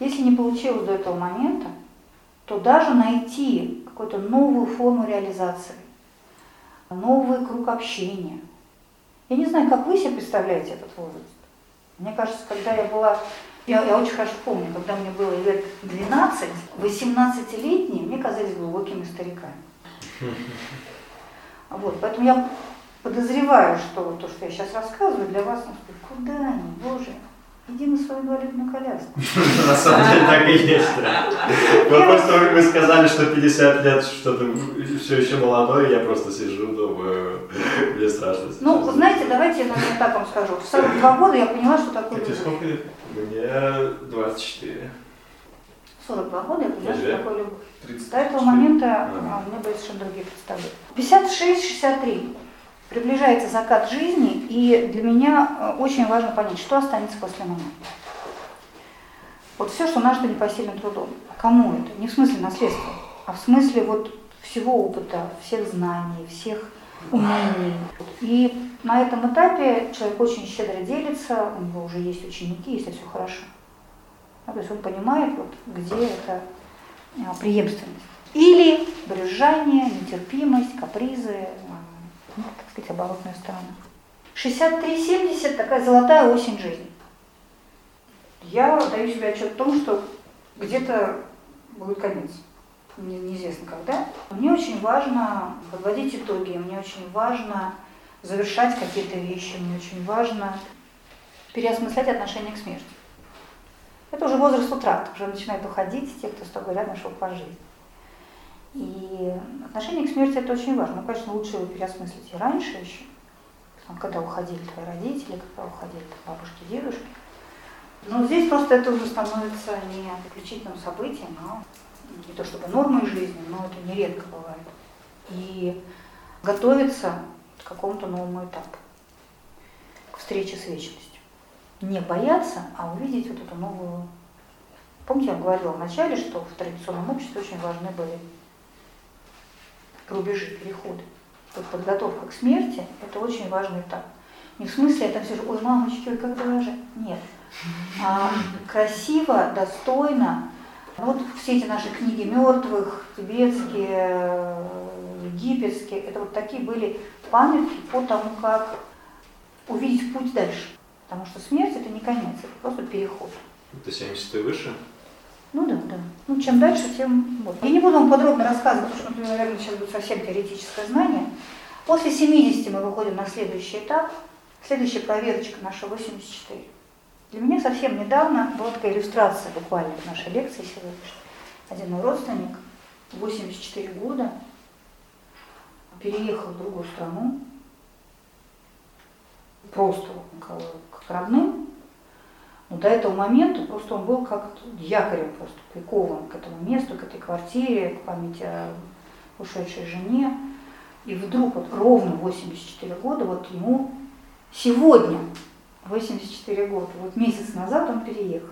Если не получилось до этого момента, то даже найти какую-то новую форму реализации, новый круг общения. Я не знаю, как вы себе представляете этот возраст. Мне кажется, когда я была, я, я очень хорошо помню, когда мне было лет 12, 18-летние мне казались глубокими стариками. Вот, поэтому я подозреваю, что то, что я сейчас рассказываю, для вас, ну, куда они, боже, Иди на свою инвалидную коляску. <laughs> На самом деле так и есть, да. Просто вы сказали, что 50 лет, что ты все еще молодой, я просто сижу, думаю, мне страшно. Ну, вы знаете, давайте я, наверное, так вам скажу. В 42 года я поняла, что такое Тебе сколько лет? Мне 24. 42 года я поняла, что такое любовь. 30. До этого момента а, у меня были совершенно другие представления. 56-63. Приближается закат жизни, и для меня э, очень важно понять, что останется после момента. Вот все, что нажито непосильным трудом. Кому это? Не в смысле наследства, а в смысле вот всего опыта, всех знаний, всех умений. И на этом этапе человек очень щедро делится, у него уже есть ученики, если все хорошо. То есть он понимает, вот, где это а, преемственность. Или брюзжание, нетерпимость, капризы, ну, так сказать, оборотная сторона. 63-70 такая золотая осень жизни. Я даю себе отчет в том, что где-то будет конец. Мне неизвестно когда. Мне очень важно подводить итоги, мне очень важно завершать какие-то вещи, мне очень важно переосмыслять отношение к смерти. Это уже возраст утрат, уже начинают уходить те, кто с тобой рядом шел по жизни. И отношение к смерти это очень важно. Ну, конечно, лучше его переосмыслить и раньше еще, когда уходили твои родители, когда уходили там, бабушки, дедушки. Но здесь просто это уже становится не исключительным событием, а не то чтобы нормой жизни, но это нередко бывает. И готовиться к какому-то новому этапу, к встрече с вечностью. Не бояться, а увидеть вот эту новую... Помните, я говорила вначале, что в традиционном обществе очень важны были рубежи, переходы. Вот подготовка к смерти – это очень важный этап. Не в смысле, это все же, ой, мамочки, ой, как же. Нет. А красиво, достойно. Вот все эти наши книги мертвых, тибетские, египетские, это вот такие были памятки по тому, как увидеть путь дальше. Потому что смерть это не конец, это просто переход. Это 70 и выше? Ну да, да. Ну чем дальше, тем вот. Я не буду вам подробно рассказывать, потому что, наверное, сейчас будет совсем теоретическое знание. После 70 мы выходим на следующий этап. Следующая проверочка наша 84. Для меня совсем недавно была такая иллюстрация буквально к нашей лекции сегодняшней. Один мой родственник, 84 года, переехал в другую страну, просто к, к родным, но до этого момента просто он был как якорем просто прикован к этому месту, к этой квартире, к памяти о ушедшей жене. И вдруг вот ровно 84 года, вот ему сегодня 84 года, вот месяц назад он переехал.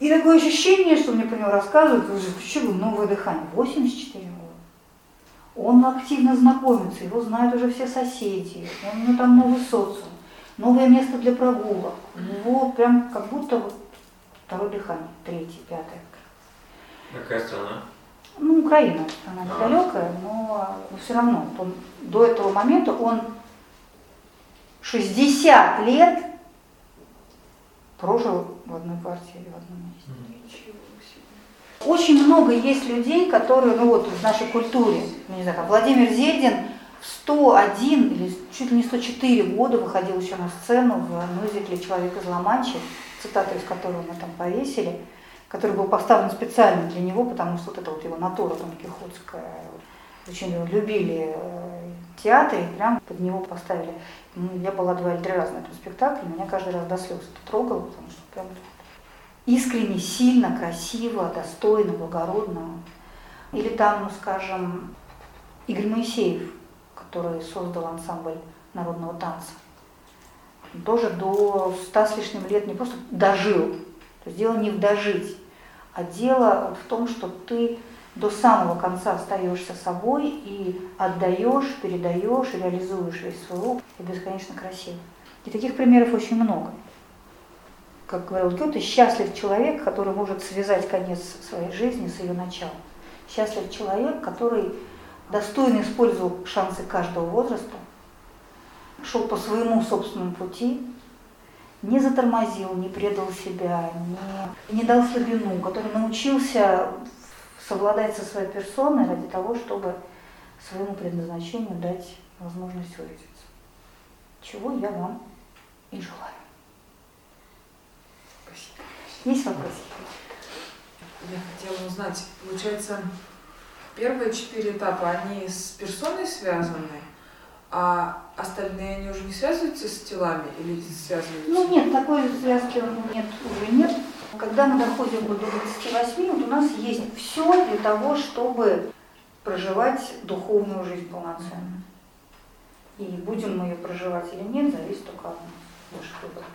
И такое ощущение, что мне про него рассказывают, уже включил новое дыхание. 84 года. Он активно знакомится, его знают уже все соседи, у него там новый социум, новое место для прогулок. У него прям как будто вот второе дыхание, третье, пятое. Какая страна? Ну, Украина, она А. недалекая, но, но все равно. Он, до этого момента он 60 лет прожил в одной квартире, в одном месте. Очень много есть людей, которые, ну вот в нашей культуре, ну, не знаю, как Владимир Зельдин в 101 или чуть ли не 104 года выходил еще на сцену в мюзикле «Человек из Ла-Манчи», цитату из которого мы там повесили, который был поставлен специально для него, потому что вот это вот его натура Дон Кихотская, очень любили э, театре, и прям под него поставили. Ну, я была два или три раза на этом спектакле, меня каждый раз до слез это трогало, потому что прям искренне, сильно, красиво, достойно, благородно. Или там, ну, скажем, Игорь Моисеев, который создал ансамбль народного танца. Он тоже до ста с лишним лет не просто дожил, то есть дело не в дожить, а дело в том, что ты до самого конца остаешься собой и отдаешь, передаешь, реализуешь весь свой опыт, и бесконечно красиво. И таких примеров очень много. Как говорил Гёте, счастлив человек, который может связать конец своей жизни с ее началом. Счастлив человек, который достойно использовал шансы каждого возраста, шел по своему собственному пути, не затормозил, не предал себя, не, не дал слабину, который научился совладать со своей персоной ради того, чтобы своему предназначению дать возможность выразиться. Чего я вам и желаю. Спасибо. Есть вопросы? Я хотела узнать, получается, первые четыре этапа, они с персоной связаны, а остальные они уже не связываются с телами или связываются? Ну нет, такой связки нет, уже нет. Когда мы доходим до 28, вот у нас есть все для того, чтобы проживать духовную жизнь полноценно. И будем мы ее проживать или нет, зависит только от наших выборов.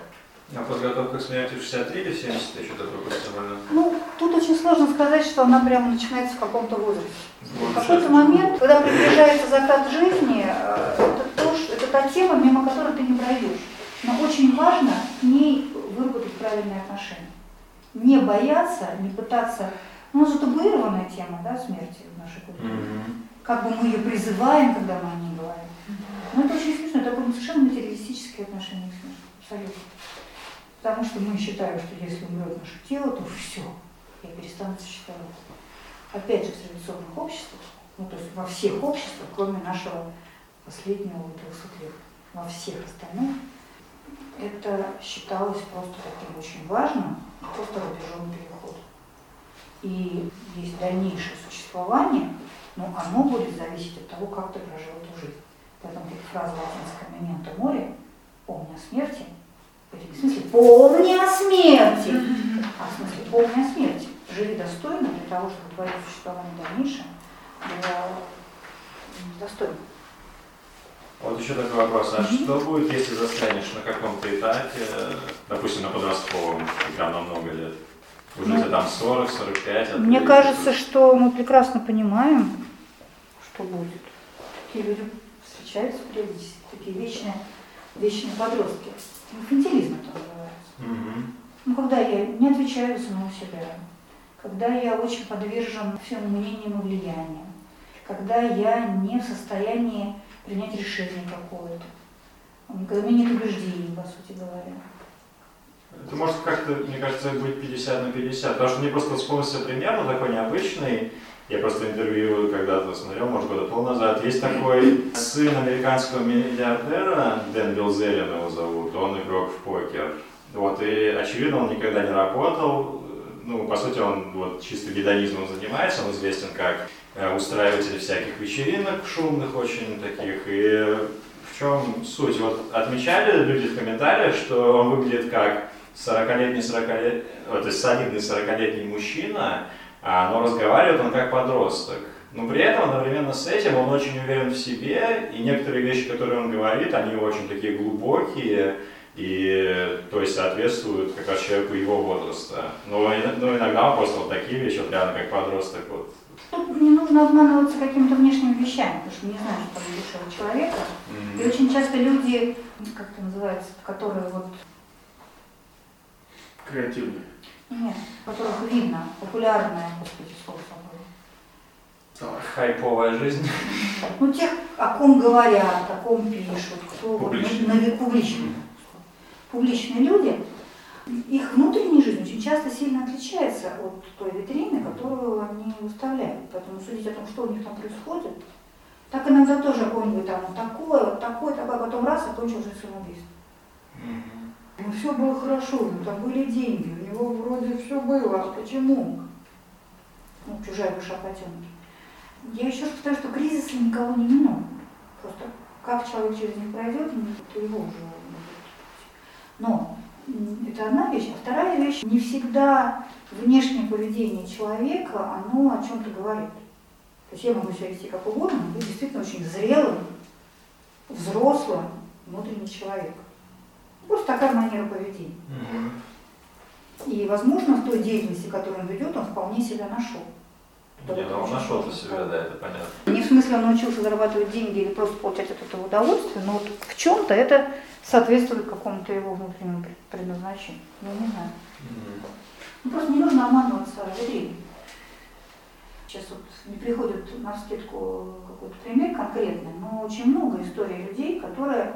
А подготовка к смерти в 63 или в 70 я что-то пропустил? наверное? Ну, тут очень сложно сказать, что она прямо начинается в каком-то возрасте. В Вот какой-то сейчас. момент, когда приближается закат жизни, э, это, то, что, это та тема, мимо которой ты не пройдешь. Но очень важно к ней выработать правильные отношения. Не бояться, не пытаться... Ну, у нас же табуированная тема, да, смерти в нашей культуре. Мгм. Как бы мы ее призываем, когда мы о ней говорим. Но это очень смешно, такое совершенно материалистическое отношение к смерти. Абсолютно. Потому что мы считаем, что если умрет наше тело, то все, я перестану существовать. Опять же, в традиционных обществах, ну то есть во всех обществах, кроме нашего последнего вот 200 лет, во всех остальных, это считалось просто таким очень важным, просто рубежом перехода. И есть дальнейшее существование, но оно будет зависеть от того, как ты прожил эту жизнь. Поэтому эта фраза латинская «мементо море», «помни о смерти», в смысле «помни о смерти», а в смысле «помни о смерти». Живи достойно для того, чтобы твое существование дальнейшее было м, достойным. Вот еще такой вопрос. А что будет, если застрянешь на каком-то этапе, допустим, на подростковом, и прям на много лет? Уже Ну, тебе там 40, 45, а Мне кажется, что мы прекрасно понимаем, что будет. Такие люди встречаются периодически, такие вечные, вечные подростки. Инфантилизм это называется. Мгм. Ну, когда я не отвечаю за самого себя, когда я очень подвержен всем мнениям и влияниям, когда я не в состоянии принять решение какое-то, когда у меня нет убеждений, по сути говоря. Это может как-то, мне кажется, быть 50 на 50. Потому что мне просто вспомнился пример, такой необычный. Я просто интервью когда-то смотрел, может, года пол назад. Есть такой сын американского миллиардера, Дэн Билзерин его зовут, он игрок в покер. Вот, и очевидно, он никогда не работал. Ну, по сути, он вот чисто гедонизмом занимается, он известен как э, устраиватель всяких вечеринок шумных очень таких. И в чем суть? Вот отмечали люди в комментариях, что он выглядит как 40-летний, 40 лет, то есть солидный 40-летний мужчина, но разговаривает он как подросток. Но при этом одновременно с этим он очень уверен в себе, и некоторые вещи, которые он говорит, они очень такие глубокие, и то есть соответствуют как раз человеку его возраста. Но, и- но иногда он просто вот такие вещи, вот реально как подросток. Вот. Тут не нужно обманываться какими-то внешними вещами, потому что не знаешь, что там в душе у человека. И М. очень часто люди, как это называется, которые вот, Креативный. Нет, которых видно, популярное, господи, слово забыла. Хайповая жизнь. Ну, тех, о ком говорят, о ком пишут, кто вот Публичные. на- публичные. Публичные люди, их внутренняя жизнь очень часто сильно отличается от той витрины, которую они выставляют. Поэтому судить о том, что у них там происходит, так иногда тоже о ком-нибудь там вот такое, вот такое, такое, а потом раз и кончил жизнь самоубийством. Мгм. Ну, все было хорошо, ну, там были деньги, у него вроде все было, а почему? Ну, чужая душа потемки. Я еще раз повторю, что кризисы никого не минуют. Просто как человек через них пройдет, то его уже. Но это одна вещь. А вторая вещь, не всегда внешнее поведение человека, оно о чем-то говорит. То есть я могу себя вести как угодно, но быть действительно очень зрелым, взрослым, внутренний человек. Просто такая манера поведения. Мгм. И, возможно, в той деятельности, которую он ведет, он вполне себя нашел. Не, ну он нашел-то себя, да, это понятно. Не в смысле он научился зарабатывать деньги или просто получать от этого удовольствие, но вот в чем-то это соответствует какому-то его внутреннему пред- предназначению. Я не знаю. Мгм. Ну, просто не нужно обманываться витриной. Сейчас вот не приходит на вскидку какой-то пример конкретный, но очень много историй людей, которые,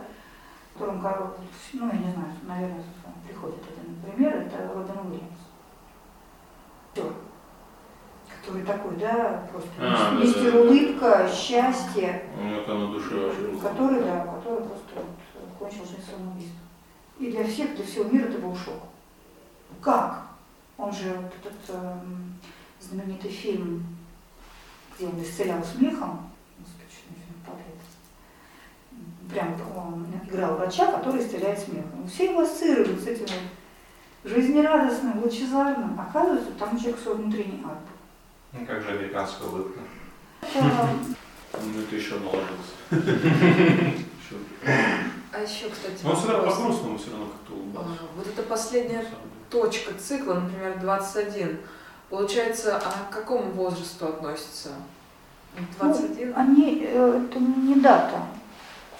которым, коро- ну, я не знаю, наверное, приходит один пример, это Робин Уильямс. Который такой, да, просто А, да, мистер да, да. улыбка, счастье, У него там на душе очень который, да, который просто вот кончил жизнь самоубийством. И для всех, для всего мира это был шок. Как? Он же вот этот эм, знаменитый фильм, где он исцелял смехом, господи, что мне фильм падает. Прям он играл врача, который исцеляет смехом. Все его ассоциировали с этим вот жизнерадостным, лучезарным. Оказывается, там у человека свой внутренний ад. Ну, как же американская улыбка. <laughs> Ну, это еще наложилось. Еще. А еще, кстати, Но он всегда вопрос. по-грустному все равно как-то А, улыбался. Вот это последняя точка цикла, например, 21. Получается, а к какому возрасту относится? 21? Они, э, это не дата.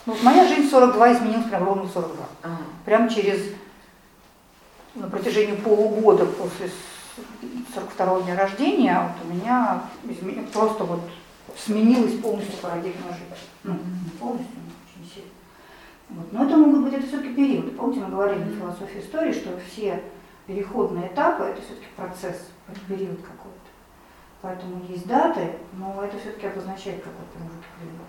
Ну, вот моя жизнь 42 изменилась прям ровно в 42. А, Прям через, на протяжении полугода после 42 дня рождения вот у меня изме- просто вот сменилась полностью парадигма жизни. Ну, не полностью, но очень сильно. Вот. Но это могут быть, это все-таки периоды. Помните, мы говорили в философии истории, что все переходные этапы это все-таки процесс, это период какой-то. Поэтому есть даты, но это все-таки обозначает какой-то промежуток времени.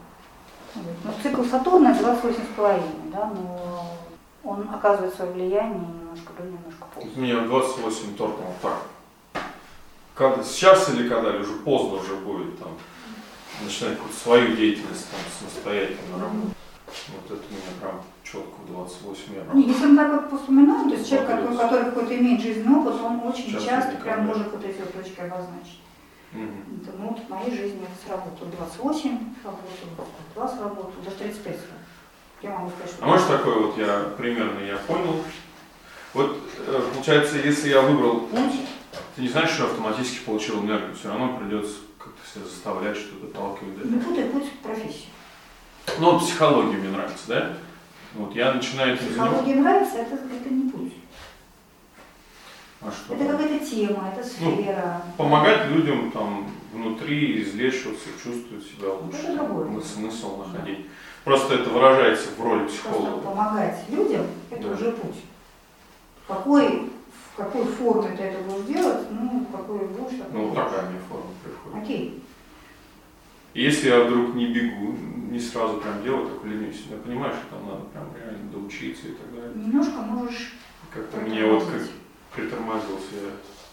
Ну, цикл Сатурна 28,5, да, но он оказывает свое влияние немножко до, немножко. У меня в 28 торкнул так. Когда, сейчас или когда, или уже поздно уже будет там начинать какую-то свою деятельность там самостоятельно работать. Вот это у меня прям четко в 28 я Не, Если мы так вот вспоминаем, то есть человек, который, который какой-то имеет жизненный опыт, он очень Часто часто прям может вот эти вот точки обозначить. Это, ну, вот в моей жизни это сработало 28 сработало, 22 сработало, даже 35 сработало. Я могу сказать, что... А может такой вот я примерно я понял. Вот э, получается, если я выбрал путь, ты не знаешь, что автоматически получил энергию. Все равно придется как-то себя заставлять что-то толкивать. Да? Путай путь профессии. Ну вот психология мне нравится, да? Вот я начинаю этим заниматься. Психология нравится, это, это не путь. А что? Это какая-то тема, это Ну, сфера. Помогать людям там внутри излечиваться, чувствовать себя лучше, Это другое. там, смысл находить. Просто это выражается в роли Просто психолога. помогать людям, это Да. уже путь. Какой, в какой форме ты это будешь делать, ну, какой будешь, такой Ну, такая мне форма приходит. Окей. Если я вдруг не бегу, не сразу прям делаю, так ленюсь, я понимаю, что там надо прям реально доучиться и так далее. Немножко можешь Как-то мне вот как. Притормозился я.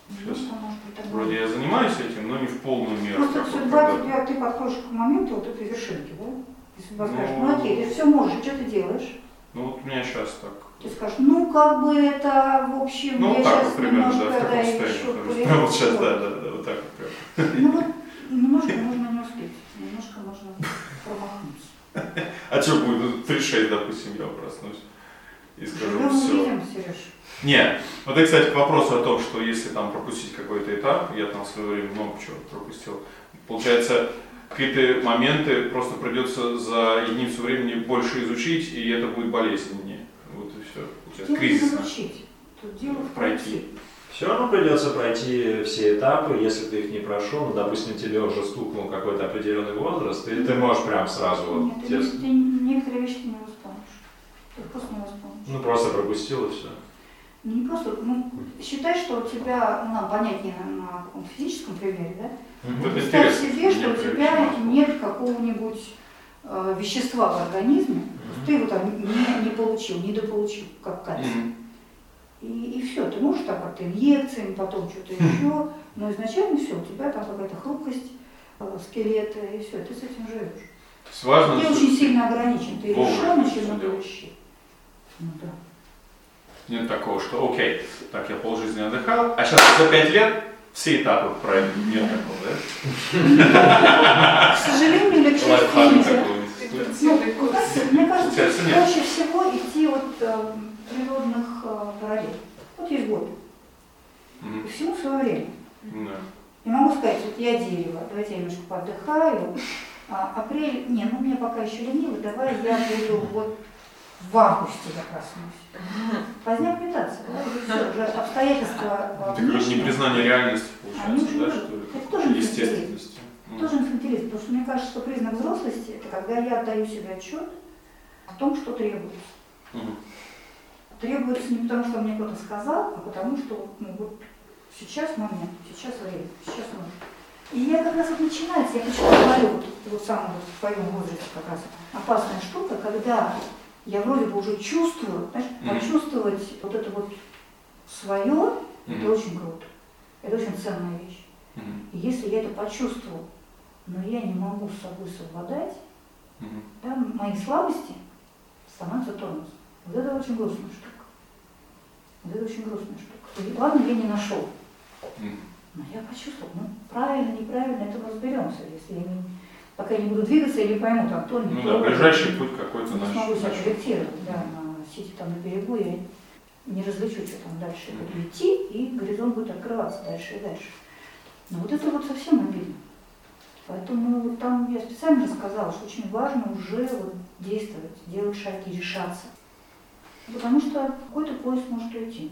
Сейчас Немножко можешь притормозить. вроде я занимаюсь этим, но не в полную меру. Просто как вот судьба когда-то. тебя, ты подходишь к моменту вот этой вершинки, да? И судьба Ну, скажет, ну окей, ты все можешь, что ты делаешь? Ну вот у меня сейчас так. Ты скажешь, ну как бы это, в общем, Ну я вот так сейчас вот примерно, да, немножко, в таком да, состоянии. Прямо вот сейчас, да, да, да, вот так вот прям. Ну вот немножко можно не успеть, немножко можно промахнуться. <laughs> А что будет? Ну, 3-6, допустим, я проснусь и скажу, все. увидим, Сереж. Нет, вот это, кстати, к вопросу о том, что если там пропустить какой-то этап, я там в свое время много чего пропустил, получается, какие-то моменты просто придется за единицу времени больше изучить, и это будет болезненнее. Вот и все. Получается, не кризисно. научить, тут дело Пройти. Все равно придется пройти все этапы, если ты их не прошел, ну, допустим, тебе уже стукнул какой-то определенный возраст, и ты можешь прям сразу вот, Нет, ты, тебе- не- ты некоторые вещи ты не восполнишь. Ты просто не восполнишь. ну, просто пропустил и все. Не просто, ну, считай, что у тебя, ну, нам понятнее на, на физическом примере, да? Это Представь себе, что у тебя нет какого-нибудь э, вещества в организме, есть ты его там не, не получил, не дополучил, как кальций. Мгм. И, и все, ты можешь там как-то инъекциями, потом что-то еще, но изначально все, у тебя там какая-то хрупкость э, скелета, и все, ты с этим живешь. Важно, Ты очень сильно ограничен, ты лишен очень много вещей. Ну да. Нет такого, что окей, так я полжизни отдыхал, а сейчас за пять лет все этапы пройду. Нет такого, да? К сожалению или к счастью, Ну, мне кажется, проще всего идти от э, природных э, параллелей. Вот есть год, и всему свое время. Не могу сказать, вот я дерево, давайте я немножко поотдыхаю. А, апрель, не, ну мне пока еще лениво, давай я буду вот в августе я проснусь. Поздняк метаться, все, уже обстоятельства э, Это как внешние. непризнание реальности получается, да, что ли? это тоже. Естественности. Тоже инфантилизм, потому что мне кажется, что признак взрослости – это когда я отдаю себе отчет о том, что требуется. Требуется не потому, что мне кто-то сказал, а потому что ну, вот сейчас момент, сейчас время, сейчас нужно. И я как раз вот начинается, я почему говорю, вот, вот самое вот в твоем возрасте как раз опасная штука, когда я вроде бы уже чувствую, знаешь, Мгм. почувствовать вот это вот свое, это Мгм. очень круто. Это очень ценная вещь. Мгм. И если я это почувствовал, но я не могу с собой совладать, Мгм. да, мои слабости становятся тормозом. Вот это очень грустная штука. Вот это очень грустная штука. И ладно, я не нашел. Мгм. Но я почувствовал, ну, правильно, неправильно, это мы разберемся. Если я не, пока я не буду двигаться, я не пойму, там, то, не Ну то. да, ближайший путь какой-то наш. смогу себя наш. проектировать, да, на сети там на берегу, я не различу, что там дальше я буду идти, и горизонт будет открываться дальше и дальше. Но вот это вот совсем обидно. Поэтому вот там я специально рассказала, что очень важно уже вот действовать, делать шаги, решаться. Потому что какой-то поезд может уйти.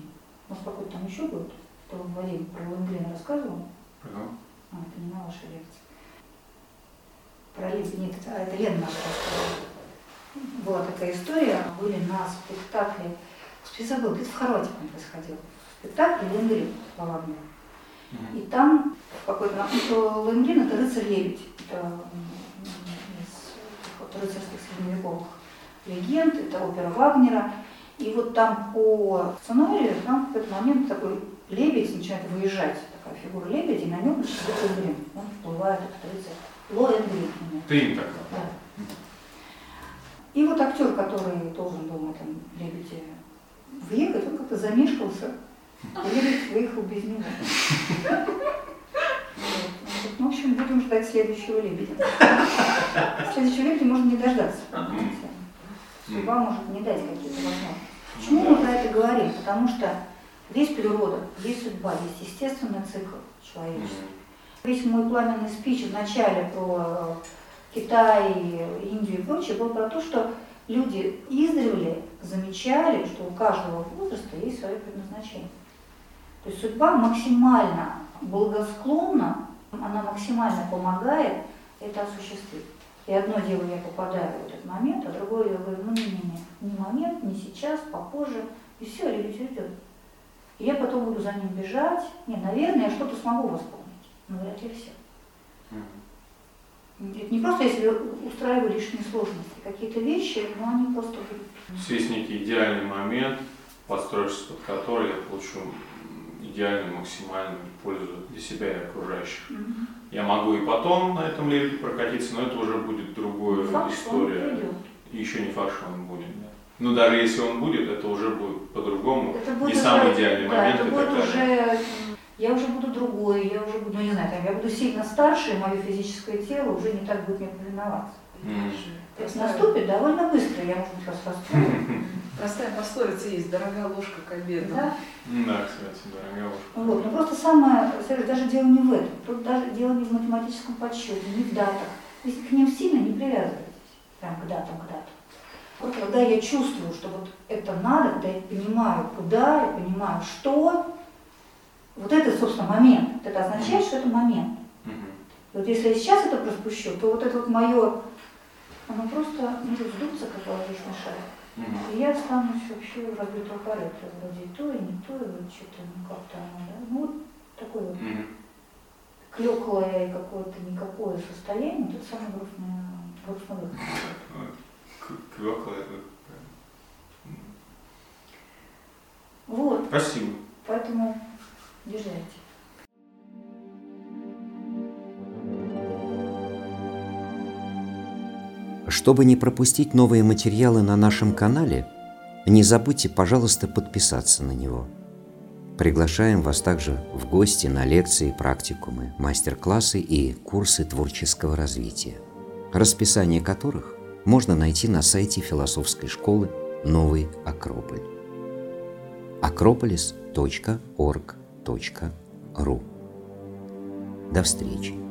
Может, какой-то там еще будет, что Владимир про Лонгрина рассказывал. Понял? А, это не на вашей лекции. Про нет, а это Лена наша рассказывала. Была такая история, были на спектакле, господи, забыл, где-то в Хорватии по-моему, происходил. Спектакль Ленгрин Балагнера. Мгм. И там в какой-то момент, что Ленгрин это рыцарь-лебедь. Это из вот рыцарских средневековых легенд, это опера Вагнера. И вот там по сценарию, там в какой-то момент такой лебедь начинает выезжать, такая фигура лебедя, и на нем Ленгрин. Он всплывает этот рыцарь. Лоэнгрин. Ты им так. Да. И вот актер, который должен был на этом лебеде въехать, он как-то замешкался. и Лебедь выехал без него. Вот. Он говорит, Ну, в общем, будем ждать следующего лебедя. Следующего лебедя можно не дождаться. Судьба может не дать какие-то возможности. Почему мы про это говорим? Потому что есть природа, есть судьба, есть естественный цикл человеческий. Весь мой пламенный спич в начале про Китай, Индию и прочее был про то, что люди издревле замечали, что у каждого возраста есть свое предназначение. То есть судьба максимально благосклонна, она максимально помогает это осуществить. И одно дело я попадаю в этот момент, а другое я говорю, ну не, не, не, момент, не сейчас, попозже, и все, лебедь уйдет. И я потом буду за ним бежать. Не, наверное, я что-то смогу восполнить, но вряд ли все. Это не просто если устраиваю лишние сложности, какие-то вещи, но они просто будут. Есть некий идеальный момент, подстроившись под который я получу идеальную максимальную пользу для себя и окружающих. Мгм. Я могу и потом на этом лебеде прокатиться, но это уже будет другая Факт, история. И еще не факт, что он будет. да. Но даже если он будет, это уже будет по-другому. Это Не будет самый уже- идеальный да, момент это будет уже, я уже буду другой, я уже буду, ну не знаю, там, я буду сильно старше, и мое физическое тело уже не так будет мне повиноваться. М. То есть наступит довольно быстро, я, может быть, вас расстрою. <laughs> Простая пословица есть, дорогая ложка к обеду. Да? Да, кстати, дорогая ложка. Вот, но просто самое, даже дело не в этом. Тут даже дело не в математическом подсчете, не в датах. То есть к ним сильно не привязывайтесь, прям к датам, к датам. Вот когда я чувствую, что вот это надо, когда я понимаю, куда, я понимаю, что, вот это, собственно, момент. Вот это означает, что это момент. И вот если я сейчас это проспущу, то вот это вот мое, оно просто может сдуться, как воздушный шар. И я останусь вообще в разбитого корыта. Вроде то, и не то, и вот что-то, ну как-то оно, да. Ну вот такое вот клеклое какое-то никакое состояние, это самое грустное, грустный выход. К- Квёкла это. М. Вот, Спасибо. поэтому езжайте. Чтобы не пропустить новые материалы на нашем канале, не забудьте, пожалуйста, подписаться на него. Приглашаем вас также в гости на лекции, практикумы, мастер-классы и курсы творческого развития, расписание которых можно найти на сайте философской школы «Новый Акрополь» акрополис.орг.ру До встречи!